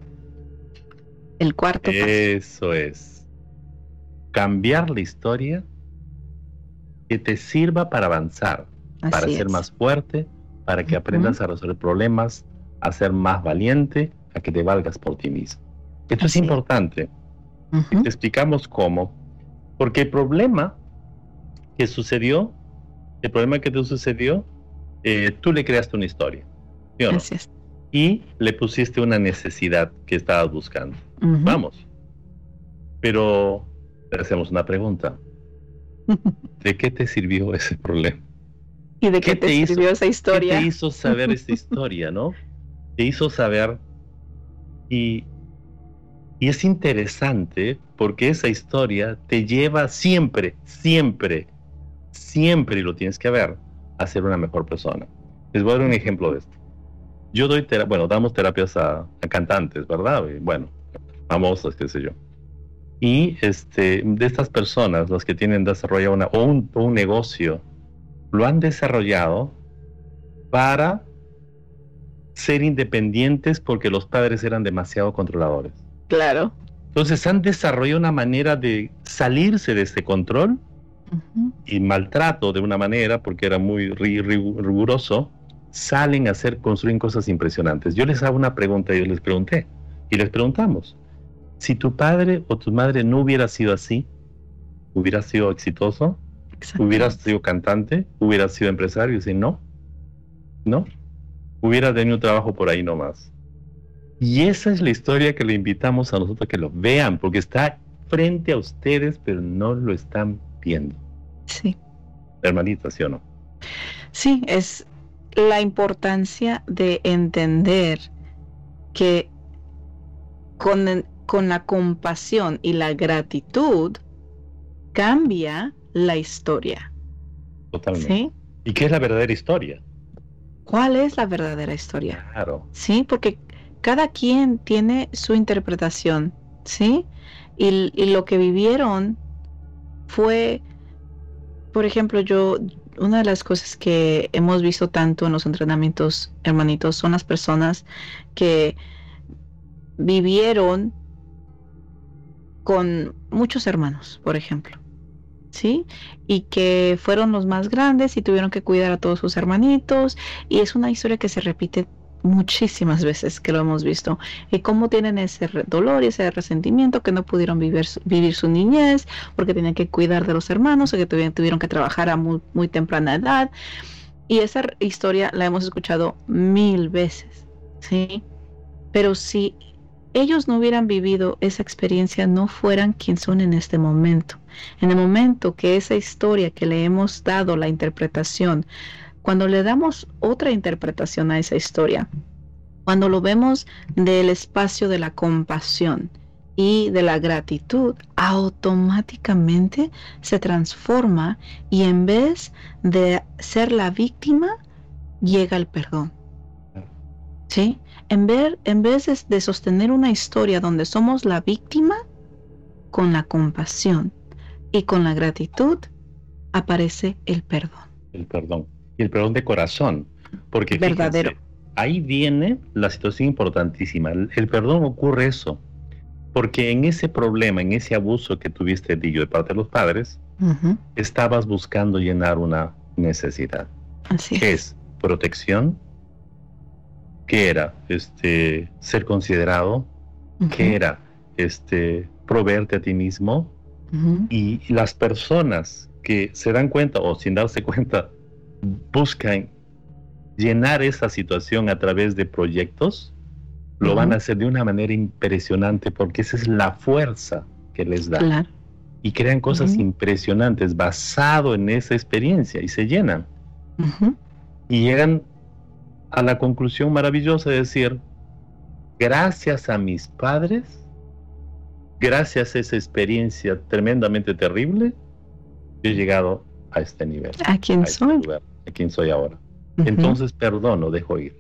el cuarto paso. Eso es. Cambiar la historia que te sirva para avanzar, para ser más fuerte, para que aprendas a resolver problemas, a ser más valiente, a que te valgas por ti mismo. Esto es importante. te explicamos cómo. Porque el problema que sucedió, el problema que te sucedió, eh, tú le creaste una historia. Y le pusiste una necesidad que estabas buscando. Vamos. Pero te hacemos una pregunta. ¿De qué te sirvió ese problema? ¿Y de qué, te, sirvió esa historia? ¿Qué te hizo saber esta historia, no? Te hizo saber y, y es interesante porque esa historia te lleva siempre, siempre, siempre, y lo tienes que ver, a ser una mejor persona. Les voy a dar un ejemplo de esto. Yo doy, bueno, damos terapias a, cantantes, ¿verdad? bueno, famosos, qué sé yo. Y este, de estas personas, los que tienen desarrollado una, o un negocio, lo han desarrollado para ser independientes porque los padres eran demasiado controladores. Claro. Entonces han desarrollado una manera de salirse de ese control y maltrato de una manera, porque era muy riguroso, salen a hacer, construir cosas impresionantes. Yo les hago una pregunta, yo les pregunté, y les preguntamos, si tu padre o tu madre no hubiera sido así, ¿hubiera sido exitoso? Hubieras sido cantante, hubieras sido empresario, y no, no, hubiera tenido trabajo por ahí nomás. Y esa es la historia que le invitamos a nosotros a que lo vean, porque está frente a ustedes, pero no lo están viendo. Sí. Hermanita, ¿sí o no? Sí, es la importancia de entender que con, con la compasión y la gratitud cambia la historia. Totalmente. ¿Y qué es la verdadera historia? ¿Cuál es la verdadera historia? Claro. Sí, porque cada quien tiene su interpretación, ¿sí? Y, y lo que vivieron fue, por ejemplo, yo, una de las cosas que hemos visto tanto en los entrenamientos, hermanitos, son las personas que vivieron con muchos hermanos, por ejemplo. ¿Sí? Y que fueron los más grandes y tuvieron que cuidar a todos sus hermanitos. Y es una historia que se repite muchísimas veces que lo hemos visto. Y cómo tienen ese dolor y ese resentimiento que no pudieron vivir, vivir su niñez porque tenían que cuidar de los hermanos o que tuvieron, tuvieron que trabajar a muy, temprana edad. Y esa historia la hemos escuchado mil veces, ¿sí? Pero si ellos no hubieran vivido esa experiencia, no fueran quien son en este momento. En el momento que esa historia que le hemos dado la interpretación, cuando le damos otra interpretación a esa historia, cuando lo vemos del espacio de la compasión y de la gratitud, automáticamente se transforma y en vez de ser la víctima, llega el perdón. ¿Sí? En, ver, en vez de sostener una historia donde somos la víctima, con la compasión y con la gratitud, aparece el perdón. El perdón. Y el perdón de corazón. Porque verdadero. ahí viene la situación importantísima. El perdón ocurre eso porque en ese problema, en ese abuso que tuviste de de parte de los padres, estabas buscando llenar una necesidad. Así ¿Qué es? Protección. ¿Qué era? Este, ser considerado. ¿Qué era? Este, proveerte a ti mismo. Y las personas que se dan cuenta o sin darse cuenta buscan llenar esa situación a través de proyectos, lo van a hacer de una manera impresionante porque esa es la fuerza que les da. Y crean cosas impresionantes basado en esa experiencia y se llenan. Y llegan a la conclusión maravillosa de decir, gracias a mis padres, gracias a esa experiencia tremendamente terrible, he llegado a este nivel. ¿A quién este soy? a quién soy ahora. Entonces perdono, dejo ir.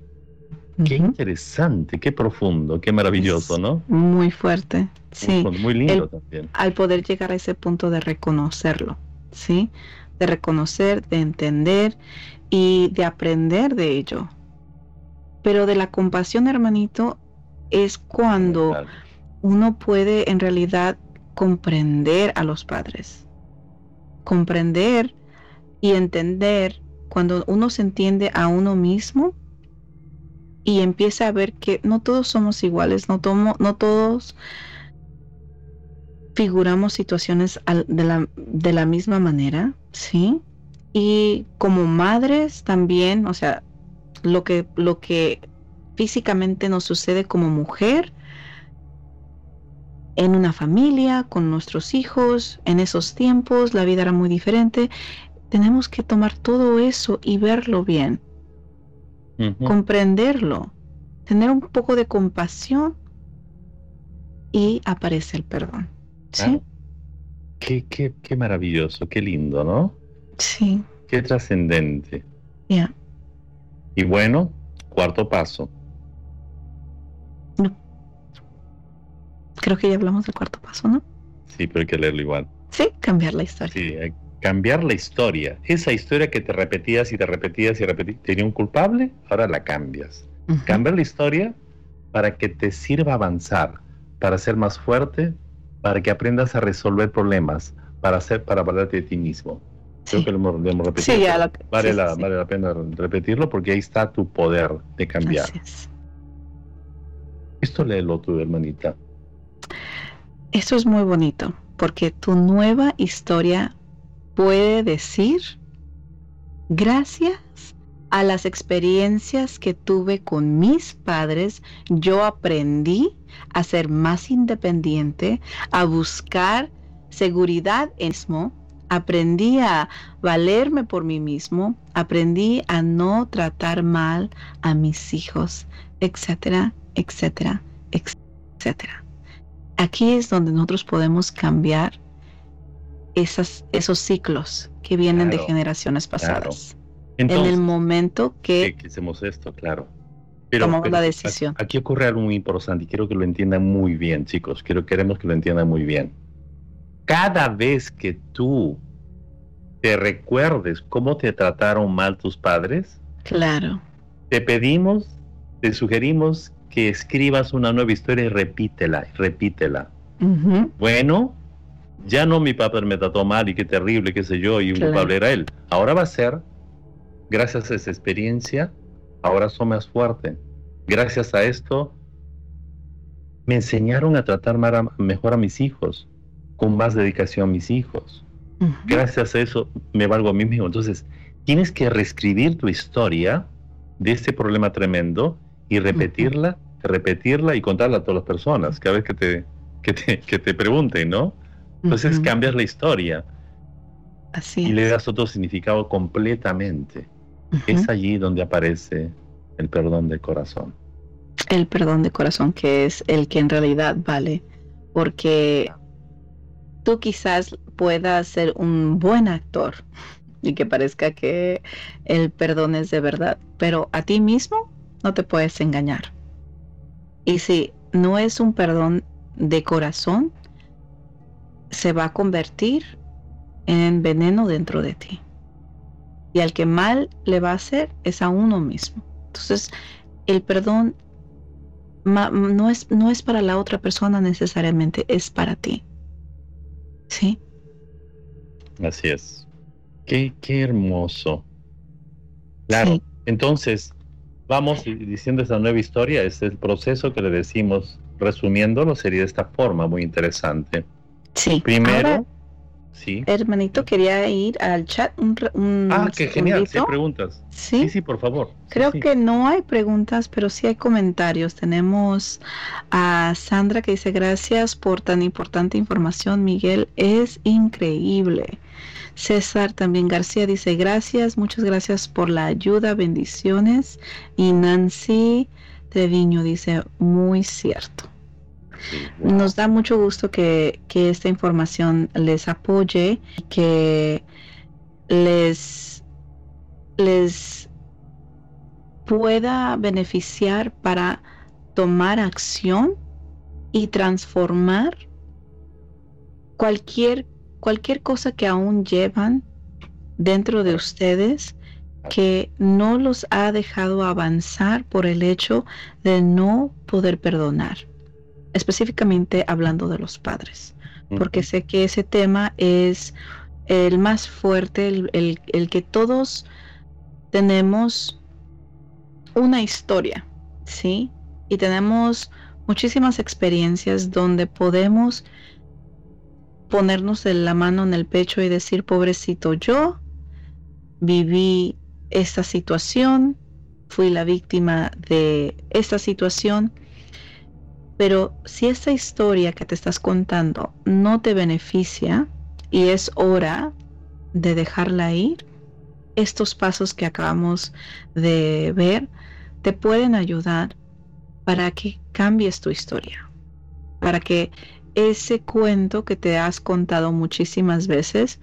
Qué interesante, qué profundo, qué maravilloso, ¿no? Muy fuerte, sí. Muy, lindo también. Al poder llegar a ese punto de reconocerlo, ¿sí? De reconocer, de entender y de aprender de ello. Pero de la compasión, hermanito, es cuando uno puede en realidad comprender a los padres. Comprender y entender cuando uno se entiende a uno mismo y empieza a ver que no todos somos iguales, no, no todos figuramos situaciones de la, de la misma manera, ¿sí? Y como madres también, o sea, lo que, lo que físicamente nos sucede como mujer, en una familia, con nuestros hijos, en esos tiempos, la vida era muy diferente. Tenemos que tomar todo eso y verlo bien comprenderlo, tener un poco de compasión y aparece el perdón. ¿Sí? Qué, qué, qué, maravilloso, qué lindo, ¿no? Sí. Qué trascendente. Ya. Y bueno, cuarto paso. Creo que ya hablamos del cuarto paso, ¿no? Sí, pero hay que leerlo igual. Sí, cambiar la historia. Sí, hay cambiar la historia. Esa historia que te repetías y te repetías y repetías, tenía un culpable, ahora la cambias. Cambiar la historia para que te sirva avanzar, para ser más fuerte, para que aprendas a resolver problemas, para hacer, para valerte de ti mismo. Creo que lo hemos, repetido. vale, la, vale la pena repetirlo porque ahí está tu poder de cambiar. Esto léelo tu hermanita. Eso es muy bonito, porque tu nueva historia puede decir, gracias a las experiencias que tuve con mis padres, yo aprendí a ser más independiente, a buscar seguridad en mismo, aprendí a valerme por mí mismo, aprendí a no tratar mal a mis hijos, etcétera, etcétera, etcétera. Aquí es donde nosotros podemos cambiar esos ciclos que vienen de generaciones pasadas. en el momento que, hacemos esto, claro. tomamos la decisión. Aquí ocurre algo muy importante y quiero que lo entiendan muy bien, chicos. Quiero, queremos que lo entiendan muy bien. Cada vez que tú te recuerdes cómo te trataron mal tus padres, claro. Te pedimos, te sugerimos que escribas una nueva historia y repítela, repítela. Bueno, ya no mi papá me trató mal y qué terrible, qué sé yo, y un culpable era él. Ahora va a ser, gracias a esa experiencia, ahora soy más fuerte. Gracias a esto, me enseñaron a tratar mejor a mis hijos, con más dedicación a mis hijos. Gracias a eso me valgo a mí mismo. Entonces, tienes que reescribir tu historia de este problema tremendo y repetirla, repetirla y contarla a todas las personas cada vez que te, que te, que te pregunten, ¿no? Entonces cambias la historia. Así y le das otro significado completamente. Es allí donde aparece el perdón del corazón. El perdón de corazón, que es el que en realidad vale porque tú quizás puedas ser un buen actor y que parezca que el perdón es de verdad, pero a ti mismo no te puedes engañar. Y si no es un perdón de corazón, se va a convertir en veneno dentro de ti. Y al que mal le va a hacer es a uno mismo. Entonces, el perdón no es, no es para la otra persona necesariamente, es para ti. ¿Sí? Así es. Qué, qué hermoso. Claro. Entonces, vamos diciendo esta nueva historia, es el proceso que le decimos, resumiéndolo, sería de esta forma muy interesante. Sí. Primero, sí. Hermanito, quería ir al chat un, Ah, qué genial, sí, preguntas. Sí, sí, por favor. Creo que no hay preguntas, pero sí hay comentarios. Tenemos a Sandra que dice, gracias por tan importante información, Miguel, es increíble. César también García dice gracias, muchas gracias por la ayuda, bendiciones. Y Nancy Treviño dice muy cierto. Nos da mucho gusto que, esta información les apoye, que les, les pueda beneficiar para tomar acción y transformar cualquier cualquier cosa que aún llevan dentro de ustedes que no los ha dejado avanzar por el hecho de no poder perdonar, específicamente hablando de los padres, porque sé que ese tema es el más fuerte, el, el que todos tenemos una historia, ¿sí? Y tenemos muchísimas experiencias donde podemos ponernos la mano en el pecho y decir, pobrecito, yo viví esta situación, fui la víctima de esta situación, pero si esta historia que te estás contando no te beneficia y es hora de dejarla ir, estos pasos que acabamos de ver te pueden ayudar para que cambies tu historia, para que ese cuento que te has contado muchísimas veces,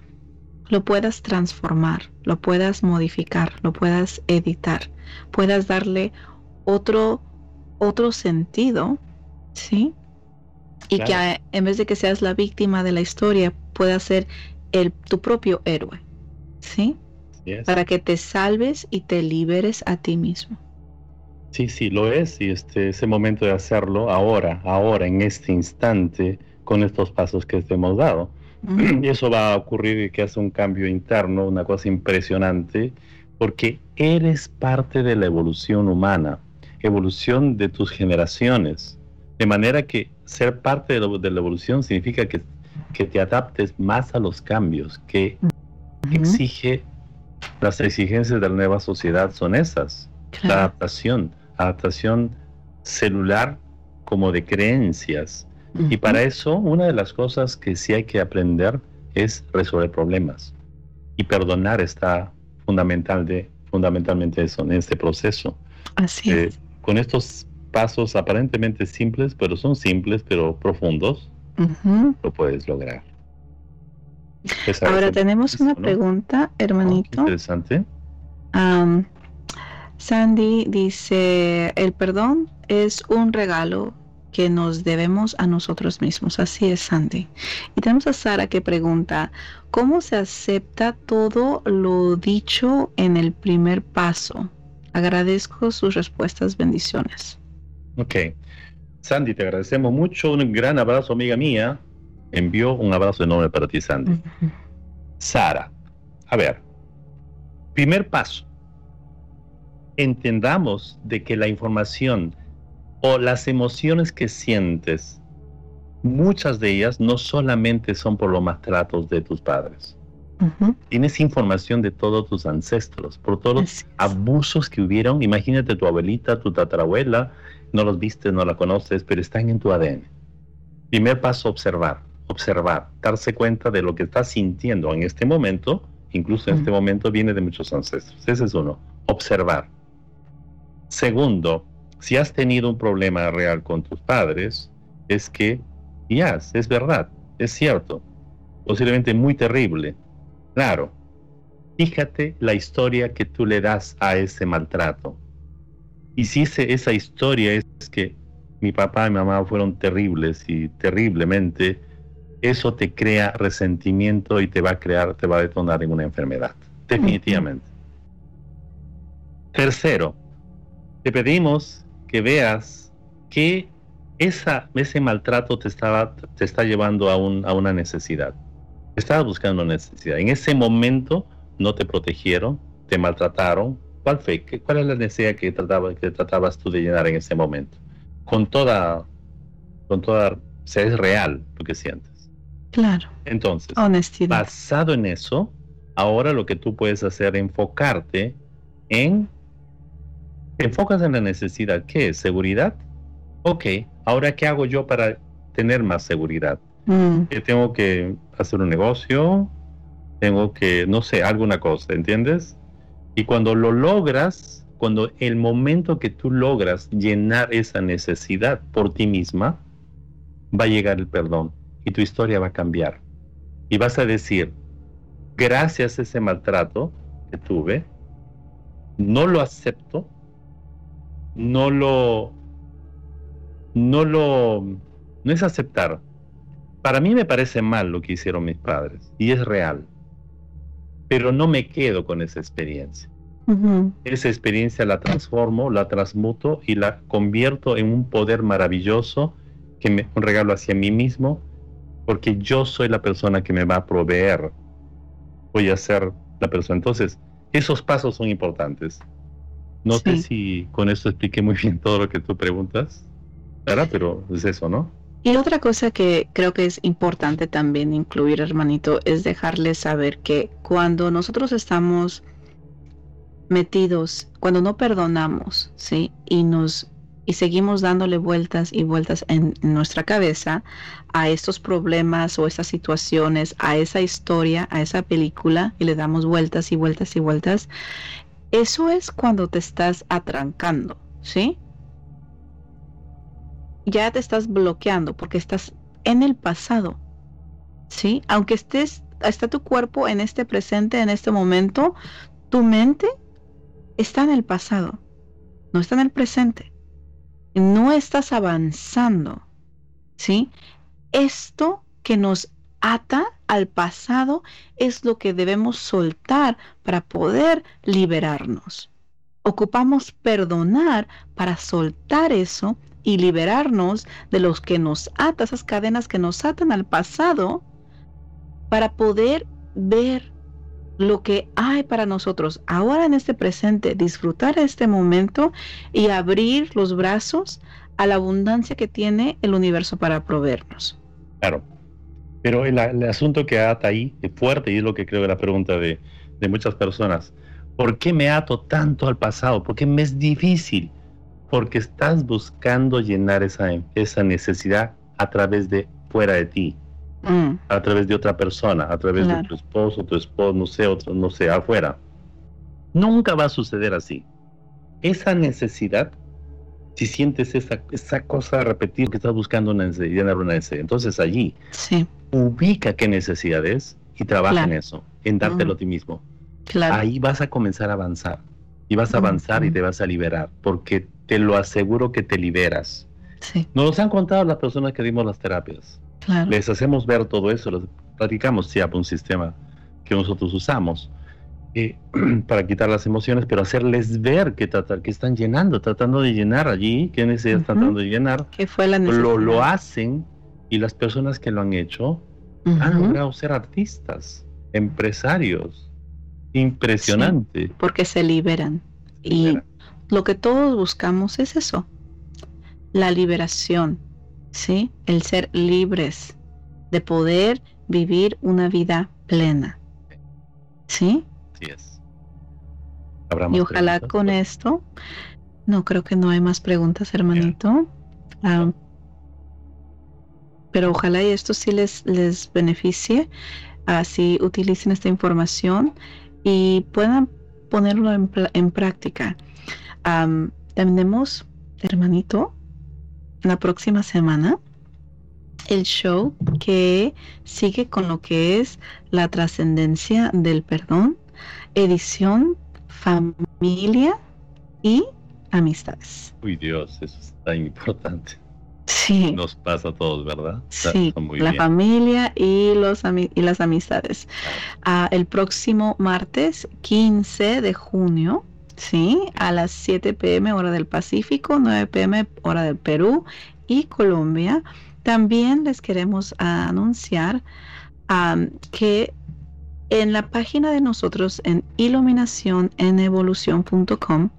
lo puedas transformar, lo puedas modificar, lo puedas editar, puedas darle otro, otro sentido, ¿sí? Y que en vez de que seas la víctima de la historia, puedas ser el, tu propio héroe, ¿sí? Para que te salves y te liberes a ti mismo. Sí, sí, lo es y este ese momento de hacerlo ahora, ahora, en este instante, con estos pasos que te hemos dado. Y eso va a ocurrir y que hace un cambio interno, una cosa impresionante, porque eres parte de la evolución humana, evolución de tus generaciones. De manera que ser parte de, la evolución significa que, que, te adaptes más a los cambios que exige las exigencias de la nueva sociedad son esas. La adaptación, adaptación celular como de creencias. Y para eso, una de las cosas que sí hay que aprender es resolver problemas. Y perdonar está fundamental de, fundamentalmente eso, en este proceso. Así eh, Con estos pasos aparentemente simples, pero son simples, pero profundos, lo puedes lograr. Ahora tenemos una pregunta, hermanito. interesante. Sandy dice, el perdón es un regalo que nos debemos a nosotros mismos. Así es, Sandy. Y tenemos a Sara que pregunta, ¿cómo se acepta todo lo dicho en el primer paso? Agradezco sus respuestas, bendiciones. Ok. Sandy, te agradecemos mucho. Un gran abrazo, amiga mía. Envío un abrazo enorme para ti, Sandy. Sara, a ver, primer paso entendamos de que la información o las emociones que sientes, muchas de ellas no solamente son por los maltratos de tus padres. Tienes información de todos tus ancestros, por todos los abusos que hubieron. Imagínate tu abuelita, tu tatarabuela, no los viste, no la conoces, pero están en tu ADN. Primer paso, observar, observar, darse cuenta de lo que estás sintiendo en este momento, incluso en este momento viene de muchos ancestros. Ese es uno, observar. Segundo, si has tenido un problema real con tus padres, es que ya, es verdad, es cierto, posiblemente muy terrible. Claro, fíjate la historia que tú le das a ese maltrato. Y si esa historia es que mi papá y mi mamá fueron terribles y terriblemente, eso te crea resentimiento y te va a crear, te va a detonar en una enfermedad. Definitivamente. Tercero, te pedimos que veas que esa, ese maltrato te, estaba, te está llevando a, a una necesidad. Estabas buscando una necesidad. En ese momento no te protegieron, te maltrataron. ¿Cuál fue? ¿Cuál es la necesidad que, trataba, que tratabas tú de llenar en ese momento? Con toda, con toda, o sea, es real lo que sientes. Claro. Entonces, Honestidad. basado en eso, ahora lo que tú puedes hacer es enfocarte en, enfocas en la necesidad. ¿Qué es? ¿Seguridad? Ok, ahora ¿qué hago yo para tener más seguridad? Mm. tengo que hacer un negocio, tengo que, no sé, alguna cosa, ¿entiendes? Y cuando lo logras, cuando el momento que tú logras llenar esa necesidad por ti misma, va a llegar el perdón y tu historia va a cambiar. Y vas a decir, gracias a ese maltrato que tuve, no lo acepto, no lo, no lo, no es aceptar, para mí me parece mal lo que hicieron mis padres y es real, pero no me quedo con esa experiencia. Esa experiencia la transformo, la transmuto y la convierto en un poder maravilloso que me un regalo hacia mí mismo, porque yo soy la persona que me va a proveer. Voy a ser la persona. Entonces, esos pasos son importantes. No sé si con esto expliqué muy bien todo lo que tú preguntas, ¿verdad? Pero es eso, ¿no? Y otra cosa que creo que es importante también incluir, hermanito, es dejarles saber que cuando nosotros estamos metidos, cuando no perdonamos, ¿sí? Y nos y seguimos dándole vueltas y vueltas en, nuestra cabeza a estos problemas o esas situaciones, a esa historia, a esa película, y le damos vueltas y vueltas y vueltas, eso es cuando te estás atrancando, ¿sí? ya te estás bloqueando porque estás en el pasado. ¿Sí? Aunque estés, está tu cuerpo en este presente, en este momento, tu mente está en el pasado, no está en el presente. No estás avanzando. ¿Sí? Esto que nos ata al pasado es lo que debemos soltar para poder liberarnos. Ocupamos perdonar para soltar eso y liberarnos de los que nos atan, esas cadenas que nos atan al pasado, para poder ver lo que hay para nosotros ahora en este presente, disfrutar este momento y abrir los brazos a la abundancia que tiene el universo para proveernos. Claro, pero el, asunto que ata ahí es fuerte y es lo que creo que la pregunta de, de muchas personas. ¿Por qué me ato tanto al pasado? ¿Por qué me es difícil? porque estás buscando llenar esa, esa necesidad a través de fuera de ti, mm. a través de otra persona, a través de tu esposo, tu esposo, no sé, otro, no sé, afuera. Nunca va a suceder así. Esa necesidad, si sientes esa, esa cosa repetir que estás buscando una llenar una necesidad, entonces allí ubica qué necesidad es y trabaja en eso, en dártelo a ti mismo. Ahí vas a comenzar a avanzar y vas a avanzar y te vas a liberar, porque te lo aseguro que te liberas. Sí. Nos han contado las personas que dimos las terapias. Les hacemos ver todo eso, les platicamos SIAP, un sistema que nosotros usamos eh, para quitar las emociones, pero hacerles ver que, que están llenando, tratando de llenar allí, que necesidad están tratando de llenar. ¿Qué fue la necesidad? Lo, lo hacen y las personas que lo han hecho han logrado ser artistas, empresarios. Impresionante. porque se liberan. Y lo que todos buscamos es eso, la liberación, ¿sí? El ser libres de poder vivir una vida plena. ¿Sí? Es. y ojalá con esto, no creo que no hay más preguntas, hermanito. Ah, pero ojalá y esto sí les, les beneficie, así utilicen esta información y puedan ponerlo en, en práctica. Tenemos, hermanito, la próxima semana el show que sigue con lo que es la trascendencia del perdón, edición, familia y amistades. Uy Dios, eso es tan importante. Sí. Nos pasa a todos, ¿verdad? Sí, la familia y, los y las amistades. Ah, el próximo martes 15 de junio, ¿sí? A las 7 pm hora del Pacífico, 9 pm hora del Perú y Colombia. También les queremos anunciar que en la página de nosotros en iluminacionenevolución.com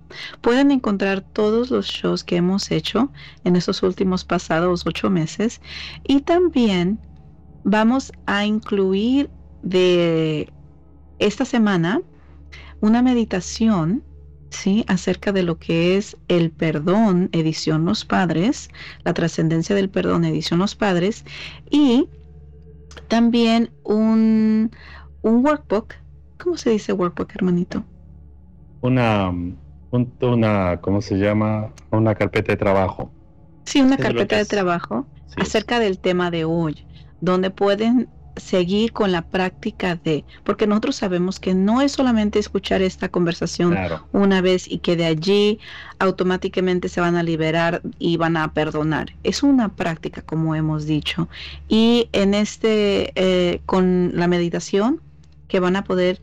pueden encontrar todos los shows que hemos hecho en estos últimos pasados ocho meses y también vamos a incluir de esta semana una meditación ¿sí? acerca de lo que es el perdón, edición Los Padres, la trascendencia del perdón, edición Los Padres, y también un, un workbook. ¿Cómo se dice workbook, hermanito? Una, una, ¿cómo se llama? Una carpeta de trabajo. Sí, una carpeta de trabajo acerca del tema de hoy, donde pueden seguir con la práctica de, porque nosotros sabemos que no es solamente escuchar esta conversación una vez y que de allí automáticamente se van a liberar y van a perdonar. Es una práctica, como hemos dicho. Y en este, eh, con la meditación que van a poder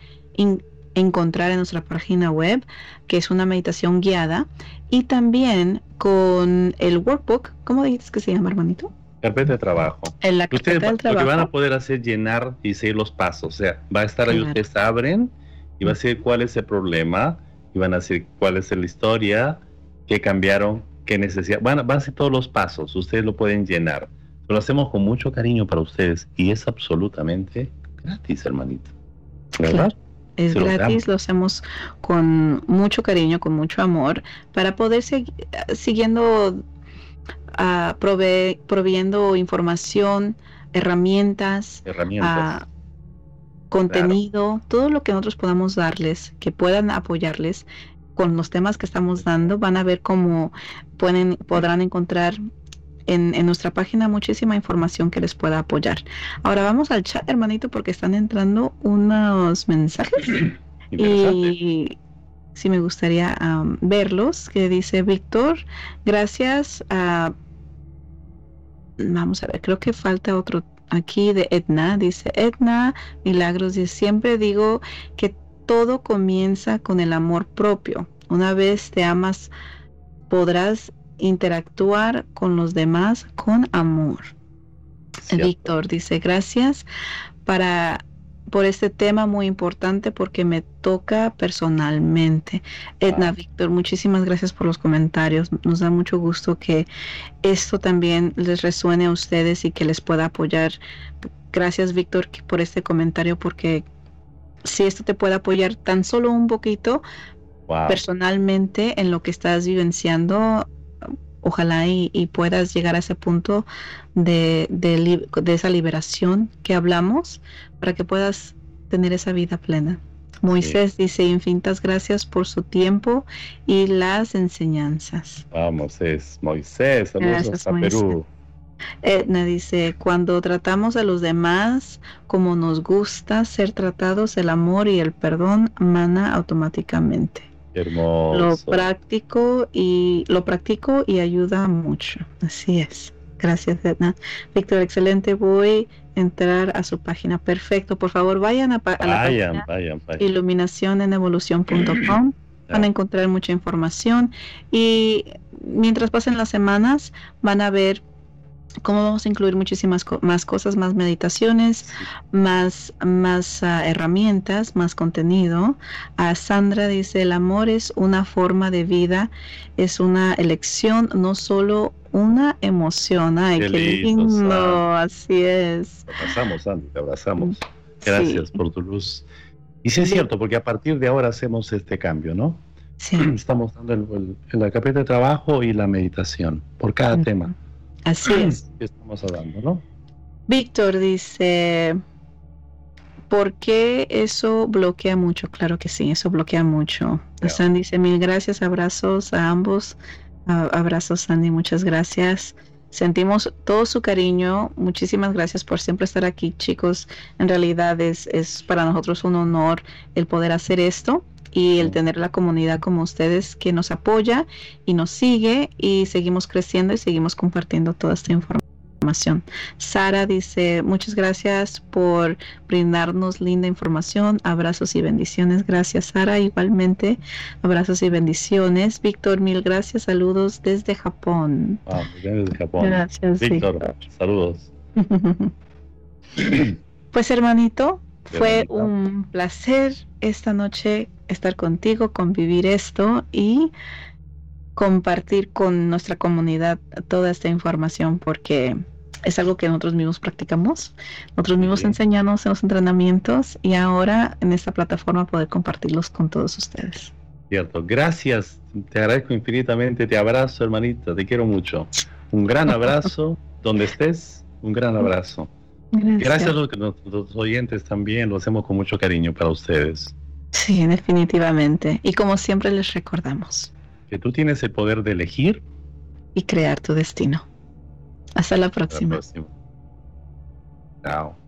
encontrar en nuestra página web, que es una meditación guiada, y también con el workbook, ¿cómo dijiste que se llama, hermanito? carpeta de trabajo. En la ustedes del trabajo. Lo que van a poder hacer llenar y seguir los pasos. O sea, va a estar ahí, ustedes abren y va a decir cuál es el problema y van a decir cuál es la historia, qué cambiaron, qué necesidad. Van, van a ser todos los pasos. Ustedes lo pueden llenar. Lo hacemos con mucho cariño para ustedes y es absolutamente gratis, hermanito. ¿Verdad? Es gratis, lo hacemos con mucho cariño, con mucho amor, para poder seguir siguiendo uh, proviendo información, herramientas, herramientas. contenido, todo lo que nosotros podamos darles, que puedan apoyarles con los temas que estamos dando, van a ver cómo pueden, podrán encontrar en, en, nuestra página muchísima información que les pueda apoyar. Ahora vamos al chat, hermanito, porque están entrando unos mensajes. y sí me gustaría verlos, que dice Víctor, gracias a... Vamos a ver, creo que falta otro aquí de Edna, dice Edna, Milagros, y siempre digo que todo comienza con el amor propio. Una vez te amas, podrás interactuar con los demás con amor. Víctor dice, gracias para por este tema muy importante porque me toca personalmente. Edna Víctor, muchísimas gracias por los comentarios. Nos da mucho gusto que esto también les resuene a ustedes y que les pueda apoyar. Gracias Víctor por este comentario porque si esto te puede apoyar tan solo un poquito personalmente en lo que estás vivenciando, ojalá y, puedas llegar a ese punto de, de, esa liberación que hablamos para que puedas tener esa vida plena. Moisés dice infinitas gracias por su tiempo y las enseñanzas. Vamos, es Moisés, saludos a Perú. Edna dice, cuando tratamos a los demás como nos gusta ser tratados, el amor y el perdón mana automáticamente. Hermoso. Lo práctico y lo practico y ayuda mucho. Así es. Gracias, Edna. Víctor, excelente. Voy a entrar a su página. Perfecto. Por favor, vayan a, la página vayan, iluminacionenevolución.com. Van a encontrar mucha información y mientras pasen las semanas van a ver cómo vamos a incluir muchísimas más cosas, más meditaciones, más, más ah, herramientas, más contenido. a Sandra dice, el amor es una forma de vida, es una elección, no solo una emoción. Ay, qué, lindo, así es. Te abrazamos, Sandra, te abrazamos. Gracias por tu luz. Y sí es cierto, porque a partir de ahora hacemos este cambio, ¿no? Sí. Estamos dando el, la carpeta de trabajo y la meditación por cada tema. Así es. estamos hablando, ¿no? Víctor dice, ¿por qué eso bloquea mucho? Claro que sí, eso bloquea mucho. Sandy dice, mil gracias, abrazos a ambos. abrazos, Sandy, muchas gracias. sentimos todo su cariño. Muchísimas gracias por siempre estar aquí, chicos. En realidad es, es para nosotros un honor el poder hacer esto y el tener la comunidad como ustedes que nos apoya y nos sigue y seguimos creciendo y seguimos compartiendo toda esta información. Sara dice, muchas gracias por brindarnos linda información. Abrazos y bendiciones. Gracias, Sara. Igualmente, abrazos y bendiciones. Víctor, mil gracias. Saludos desde Japón. Ah, desde Japón. Gracias, Víctor. Saludos. pues, hermanito, fue un placer esta noche estar contigo, convivir esto y compartir con nuestra comunidad toda esta información porque es algo que nosotros mismos practicamos, nosotros mismos enseñamos en los entrenamientos y ahora en esta plataforma poder compartirlos con todos ustedes. Cierto, gracias, te agradezco infinitamente, te abrazo hermanita, te quiero mucho. Un gran abrazo, donde estés, un gran abrazo. Gracias, a los, los oyentes también, lo hacemos con mucho cariño para ustedes. Sí, definitivamente. Y como siempre les recordamos. Que tú tienes el poder de elegir. Y crear tu destino. Hasta la próxima. Hasta la próxima. Chao.